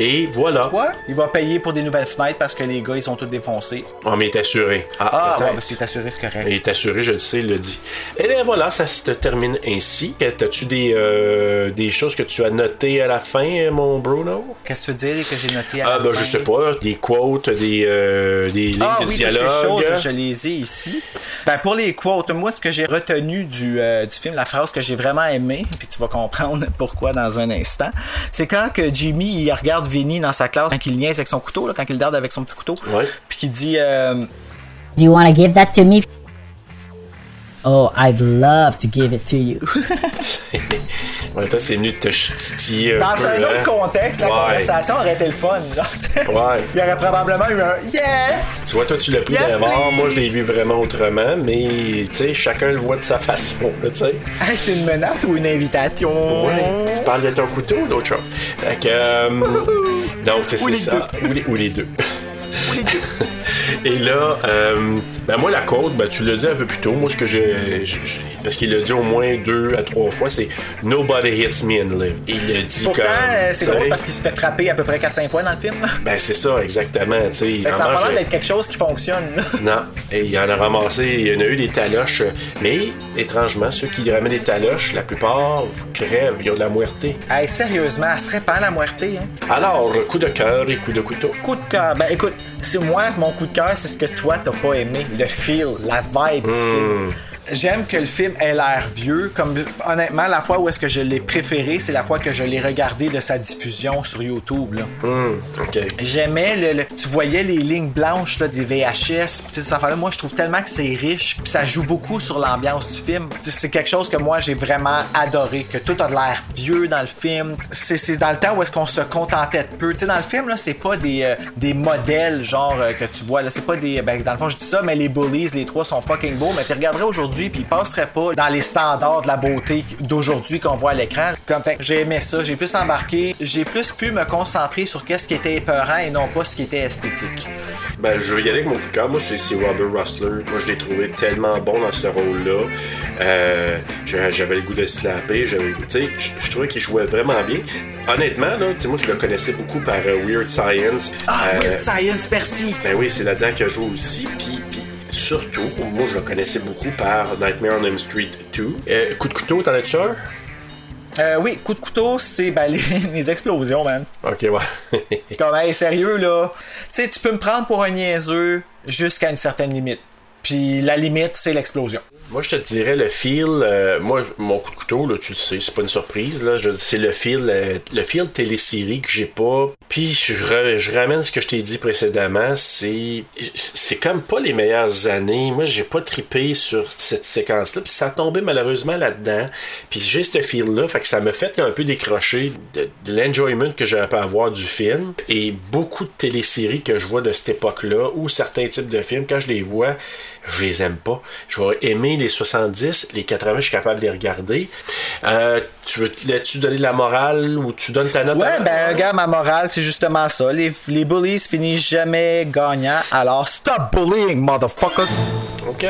Et voilà. Quoi? Il va payer pour des nouvelles fenêtres parce que les gars, ils sont tous défoncés. On m'est assuré. Ah, peut-être. ouais, ben, c'est assuré, c'est correct. Il est assuré, je le sais, il le dit. Et bien voilà, ça se termine ainsi. As-tu des, euh, des choses que tu as notées à la fin, mon Bruno? Qu'est-ce que tu veux dire que j'ai noté à Ah, la ben fin? je sais pas, des quotes, des, euh, des lignes Ah de oui, dialogue. choses, je les ai ici. Ben, pour les quotes, moi, ce que j'ai retenu du, euh, du film, la phrase que j'ai vraiment aimé, puis tu vas comprendre (laughs) pourquoi dans un instant, c'est quand que Jimmy, il regarde Vinny dans sa classe, quand il niaise avec son couteau, là, quand il le garde avec son petit couteau, puis qu'il dit... euh, Do you want to give that to me? Oh, I'd love to give it to you. (laughs) Ouais, toi, c'est venu de te titiller dans peu, un hein? autre contexte, la Ouais. conversation aurait été le fun. Là. (laughs) Ouais. Il y aurait probablement eu un Yes! Tu vois, toi, tu l'as pris Yes, d'abord. Moi, je l'ai vu vraiment autrement, mais, tu sais, chacun le voit de sa (laughs) façon, tu sais. Hey, c'est une menace ou une invitation? Ouais. Tu parles de ton couteau ou d'autre chose? Fait que, euh, donc, c'est les ça. Ou les, ou les deux. Et là, euh, ben moi, la côte, ben, tu l'as dit un peu plus tôt. Moi, ce que j'ai. Parce qu'il l'a dit au moins deux à trois fois, c'est Nobody hits me and live. Il l'a dit Pourtant, comme. euh, c'est drôle parce qu'il se fait frapper à peu près 4-5 fois dans le film. Ben, c'est ça, exactement. Tu sais, il Fait que ça a l'air d'être quelque chose qui fonctionne. (laughs) Non, et il en a ramassé, il y en a eu des taloches, mais étrangement, ceux qui ramènent des taloches, la plupart crèvent, ils ont de la muerté. Hey, sérieusement, elle se répand la muerté. Hein? Alors, coup de cœur et coup de couteau. Coup de cœur. Ben écoute, c'est moi, mon coup de cœur, c'est ce que toi t'as pas aimé. Le feel, la vibe du film. J'aime que le film ait l'air vieux. Comme honnêtement, la fois où est-ce que je l'ai préféré, c'est la fois que je l'ai regardé de sa diffusion sur YouTube. Là. Hum, ok. J'aimais le, le- Tu voyais les lignes blanches là, des VHS, toutes ces affaires-là. Moi, je trouve tellement que c'est riche, pis ça joue beaucoup sur l'ambiance du film. C'est quelque chose que moi, j'ai vraiment adoré, que tout a de l'air vieux dans le film. C'est c'est dans le temps où est-ce qu'on se contentait de peu. Tu sais, dans le film, là, c'est pas des, euh, des modèles, genre, euh, que tu vois. Là, c'est pas des. Ben, dans le fond, je dis ça, mais les bullies, les trois sont fucking beaux, mais tu regarderais aujourd'hui, puis ils passeraient pas dans les standards de la beauté d'aujourd'hui qu'on voit à l'écran. Comme fait, j'ai aimé ça, j'ai plus embarqué, j'ai plus pu me concentrer sur qu'est-ce qui était épeurant et non pas ce qui était esthétique. Ben, je vais y aller avec mon coup de cœur. Moi, c'est Robert Russler. Moi, je l'ai trouvé tellement bon dans ce rôle-là. Euh, j'a- J'avais le goût de slapper. j'avais le goût- je- je trouvais qu'il jouait vraiment bien. Honnêtement, là, moi, je le connaissais beaucoup par euh, Weird Science. Ah, Euh, Weird Science, merci! Ben oui, c'est là-dedans qu'il a joué aussi. Puis surtout, moi, je le connaissais beaucoup par Nightmare on Elm Street 2. Euh, coup de couteau, t'en as-tu un? Euh, oui, coup de couteau, c'est ben, (laughs) les, les explosions, man. Ok, ouais. (laughs) Comme, hey, sérieux, là. Tu sais, tu peux me prendre pour un niaiseux jusqu'à une certaine limite. Puis la limite, c'est l'explosion. Moi, je te dirais le feel. euh, moi, mon coup de couteau, là, tu le sais, c'est pas une surprise. Là, c'est le feel, euh, le feel télésérie que j'ai pas. Puis je, ramène ce que je t'ai dit précédemment. C'est, c'est comme pas les meilleures années. Moi, j'ai pas tripé sur cette séquence-là. Puis ça a tombé malheureusement là-dedans. Puis j'ai ce feel-là, fait que ça me fait un peu décrocher de, de l'enjoyment que j'aurais pu avoir du film. Et beaucoup de téléséries que je vois de cette époque-là, ou certains types de films, quand je les vois, je les aime pas. Je vais aimer les 70, les 80, je suis capable de les regarder. Euh, tu veux tu donner la morale ou tu donnes ta note Ouais, à- ben, regarde, ma morale, c'est justement ça. Les, les bullies finissent jamais gagnants, alors stop bullying, motherfuckers! Ok,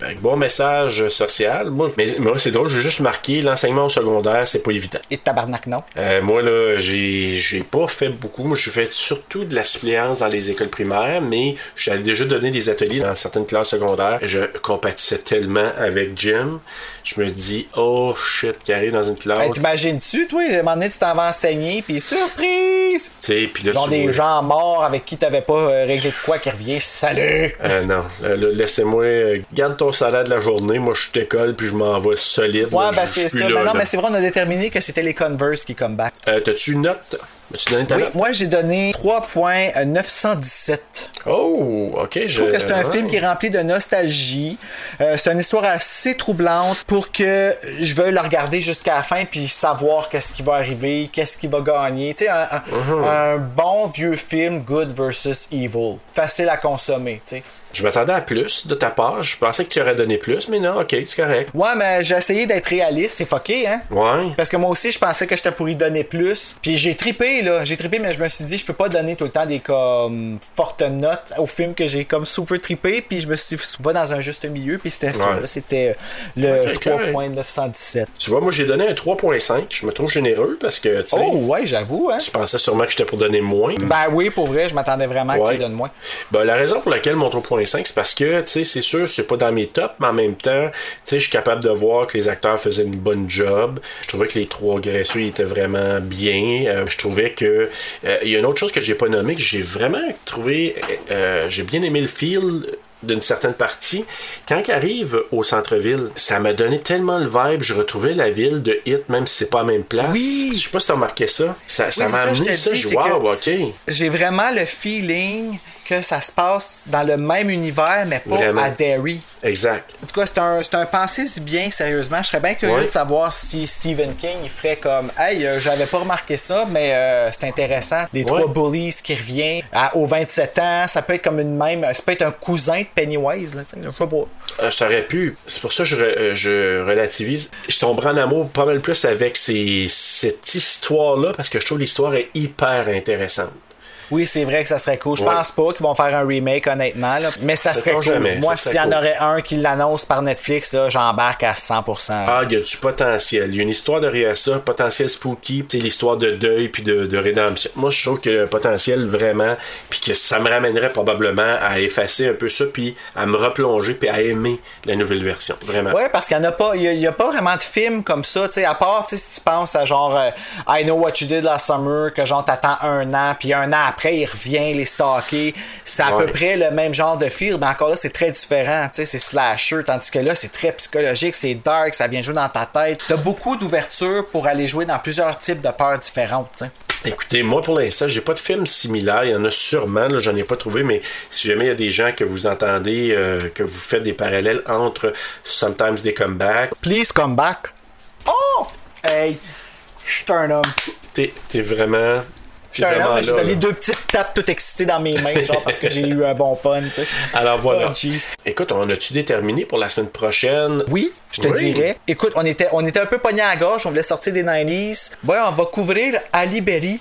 ben, bon message social. Moi, mais moi c'est drôle, j'ai juste marqué l'enseignement au secondaire, c'est pas évident. Et tabarnak, non? Euh, moi, là, j'ai, j'ai pas fait beaucoup. Moi, j'ai fait surtout de la suppléance dans les écoles primaires, mais j'avais déjà donné des ateliers dans certaines classes secondaires. Je compatissais tellement avec Jim. Je me dis, oh shit, qui arrive dans une classe. Hey, T'imagines-tu, toi, à un moment donné, tu t'en vas enseigner, puis surprise! Tu sais, puis là, Genre tu des vois- gens morts avec qui t'avais pas euh, réglé de quoi qui revient, salut! Euh, non, Euh, laissez-moi, euh, garde ton salaire de la journée. Moi, je t'école, puis je m'en vais solide. Ouais, là, ben c'est ça. là, Ben non, mais c'est vrai, on a déterminé que c'était les Converse qui come back. Euh, T'as-tu une note? Tu donnes ta Oui, note? moi j'ai donné 3.917. Oh, ok. Je trouve que c'est un ouais. film qui est rempli de nostalgie. Euh, c'est une histoire assez troublante pour que je veuille le regarder jusqu'à la fin puis savoir qu'est-ce qui va arriver, qu'est-ce qui va gagner. Tu sais, un, un- Mhm. un bon vieux film Good versus Evil. Facile à consommer, tu sais. Je m'attendais à plus de ta part. Je pensais que tu aurais donné plus, mais non, ok, c'est correct. Ouais, mais j'ai essayé d'être réaliste, c'est fucké, hein? Ouais. Parce que moi aussi, je pensais que j'étais pour y donner plus. Puis j'ai trippé, là. J'ai trippé, mais je me suis dit, je peux pas donner tout le temps des comme fortes notes au film que j'ai comme super trippé. Puis je me suis dit, va dans un juste milieu. Puis c'était ça, Ouais. là. C'était le Ok, correct. 3.917. Tu vois, moi j'ai donné un 3.5. Je me trouve généreux parce que, tu sais, Oh, ouais, j'avoue, hein? tu pensais sûrement que j'étais pour donner moins. Ben oui, pour vrai, je m'attendais vraiment que tu Ouais. donnes moins. Ben, la raison pour laquelle mon 3.5, c'est parce que, tu sais, c'est sûr, c'est pas dans mes tops, mais en même temps, tu sais, je suis capable de voir que les acteurs faisaient une bonne job. Je trouvais que les trois graisseux étaient vraiment bien. Euh, je trouvais que. euh, Il y a une autre chose que j'ai pas nommée, que j'ai vraiment trouvé. euh, j'ai bien aimé le feel d'une certaine partie. Quand il arrive au centre-ville, ça m'a donné tellement le vibe, je retrouvais la ville de Hit, même si c'est pas la même place. Oui. Je sais pas si t'as remarqué ça. Ça Oui, m'a c'est ça, je amené ça, je wow, ok. J'ai vraiment le feeling que ça se passe dans le même univers, mais pas Vraiment. à Derry. Exact. En tout cas, c'est un, c'est un pensée si bien, sérieusement. Je serais bien curieux Ouais. de savoir si Stephen King il ferait comme Hey, euh, j'avais pas remarqué ça, mais euh, c'est intéressant. Les trois bullies qui reviennent à, aux 27 ans, ça peut être comme une même. Ça peut être un cousin de Pennywise, là, sais, je sais pas. Euh, ça aurait pu. C'est pour ça que je, re- euh, je relativise. Je tomberai en amour pas mal plus avec ces, cette histoire-là parce que je trouve l'histoire est hyper intéressante. Oui, c'est vrai que ça serait cool. Je Ouais. pense pas qu'ils vont faire un remake, honnêtement. là. Mais ça serait cool. jamais, Moi, s'il y en cool. aurait un qui l'annonce par Netflix, là, j'embarque à 100%. Ah, il y a du potentiel? Il y a une histoire derrière ça, potentiel spooky, c'est l'histoire de deuil puis de, de rédemption. Moi, je trouve qu'il y a un potentiel vraiment, puis que ça me ramènerait probablement à effacer un peu ça, puis à me replonger, puis à aimer la nouvelle version. Vraiment. Ouais, parce qu'il n'y a pas, il y a, il y a pas vraiment de films comme ça, tu sais, à part, si tu penses à genre euh, I Know What You Did Last Summer, que genre t'attends un an, puis un an après il revient les stalker, c'est à Ouais. peu près le même genre de film, mais encore là c'est très différent, tu sais, c'est slasher, tandis que là c'est très psychologique, c'est dark, ça vient jouer dans ta tête. T'as beaucoup d'ouverture pour aller jouer dans plusieurs types de peurs différentes. Écoutez, moi pour l'instant, j'ai pas de film similaire. Il y en a sûrement, là, j'en ai pas trouvé, mais si jamais il y a des gens que vous entendez, euh, que vous faites des parallèles entre Sometimes des comebacks, Please come back. Oh! Hey! Je suis un homme. t'es t'es vraiment. Mais j'ai donné deux petites tapes tout excitées dans mes mains, genre parce que j'ai eu un bon pun, tu sais. Alors voilà. Oh. Écoute, on a-tu déterminé pour la semaine prochaine? Oui, je te Oui. dirais. Écoute, on était, on était un peu pogné à la gorge, on voulait sortir des 90s. Ouais, on va couvrir Ali Berry.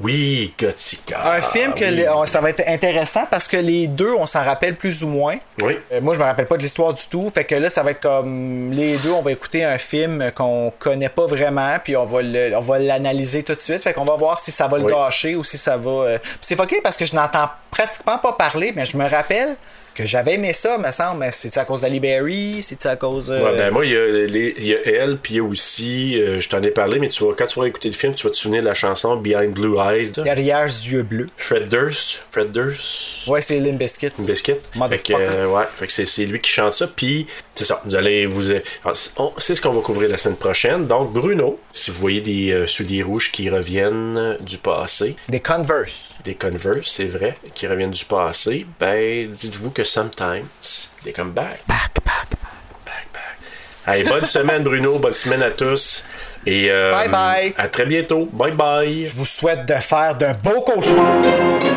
Oui, Gothica. Un film que oui. les- on- ça va être intéressant parce que les deux, on s'en rappelle plus ou moins. Oui. Euh, moi, je me rappelle pas de l'histoire du tout. Fait que là, ça va être comme les deux, on va écouter un film qu'on connaît pas vraiment, puis on va le- on va l'analyser tout de suite. Fait qu'on va voir si ça va le Oui. gâcher ou si ça va. euh, C'est fucké parce que je n'entends pratiquement pas parler, mais je me rappelle que j'avais aimé ça, me semble. Mais c'est à cause d'Ali Berry, c'est à cause. euh, Ouais, ben moi, il y, a y elle, puis il y a aussi, euh, je t'en ai parlé, mais tu vois, quand tu vas écouter le film, tu vas te souvenir de la chanson Behind Blue Eyes. de Derrière les yeux bleus. Fred Durst. Fred Durst. Ouais, c'est Bizkit. Biscuit. Fait que, Motherfucker. euh, ouais, fait que c'est, lui qui chante ça. Puis, c'est ça. Vous allez vous. c'est- on- c'est ce qu'on va couvrir la semaine prochaine. Donc, Bruno, si vous voyez des euh, souliers rouges qui reviennent euh, du passé, Des Converse. des Converse, c'est vrai, qui reviennent du passé, ben, dites-vous que sometimes, they come back. Back, back, back, back. Allez, bonne semaine, Bruno. Bonne semaine à tous. Et euh, Bye bye. À très bientôt. Bye bye. Je vous souhaite de faire de beaux cauchemars.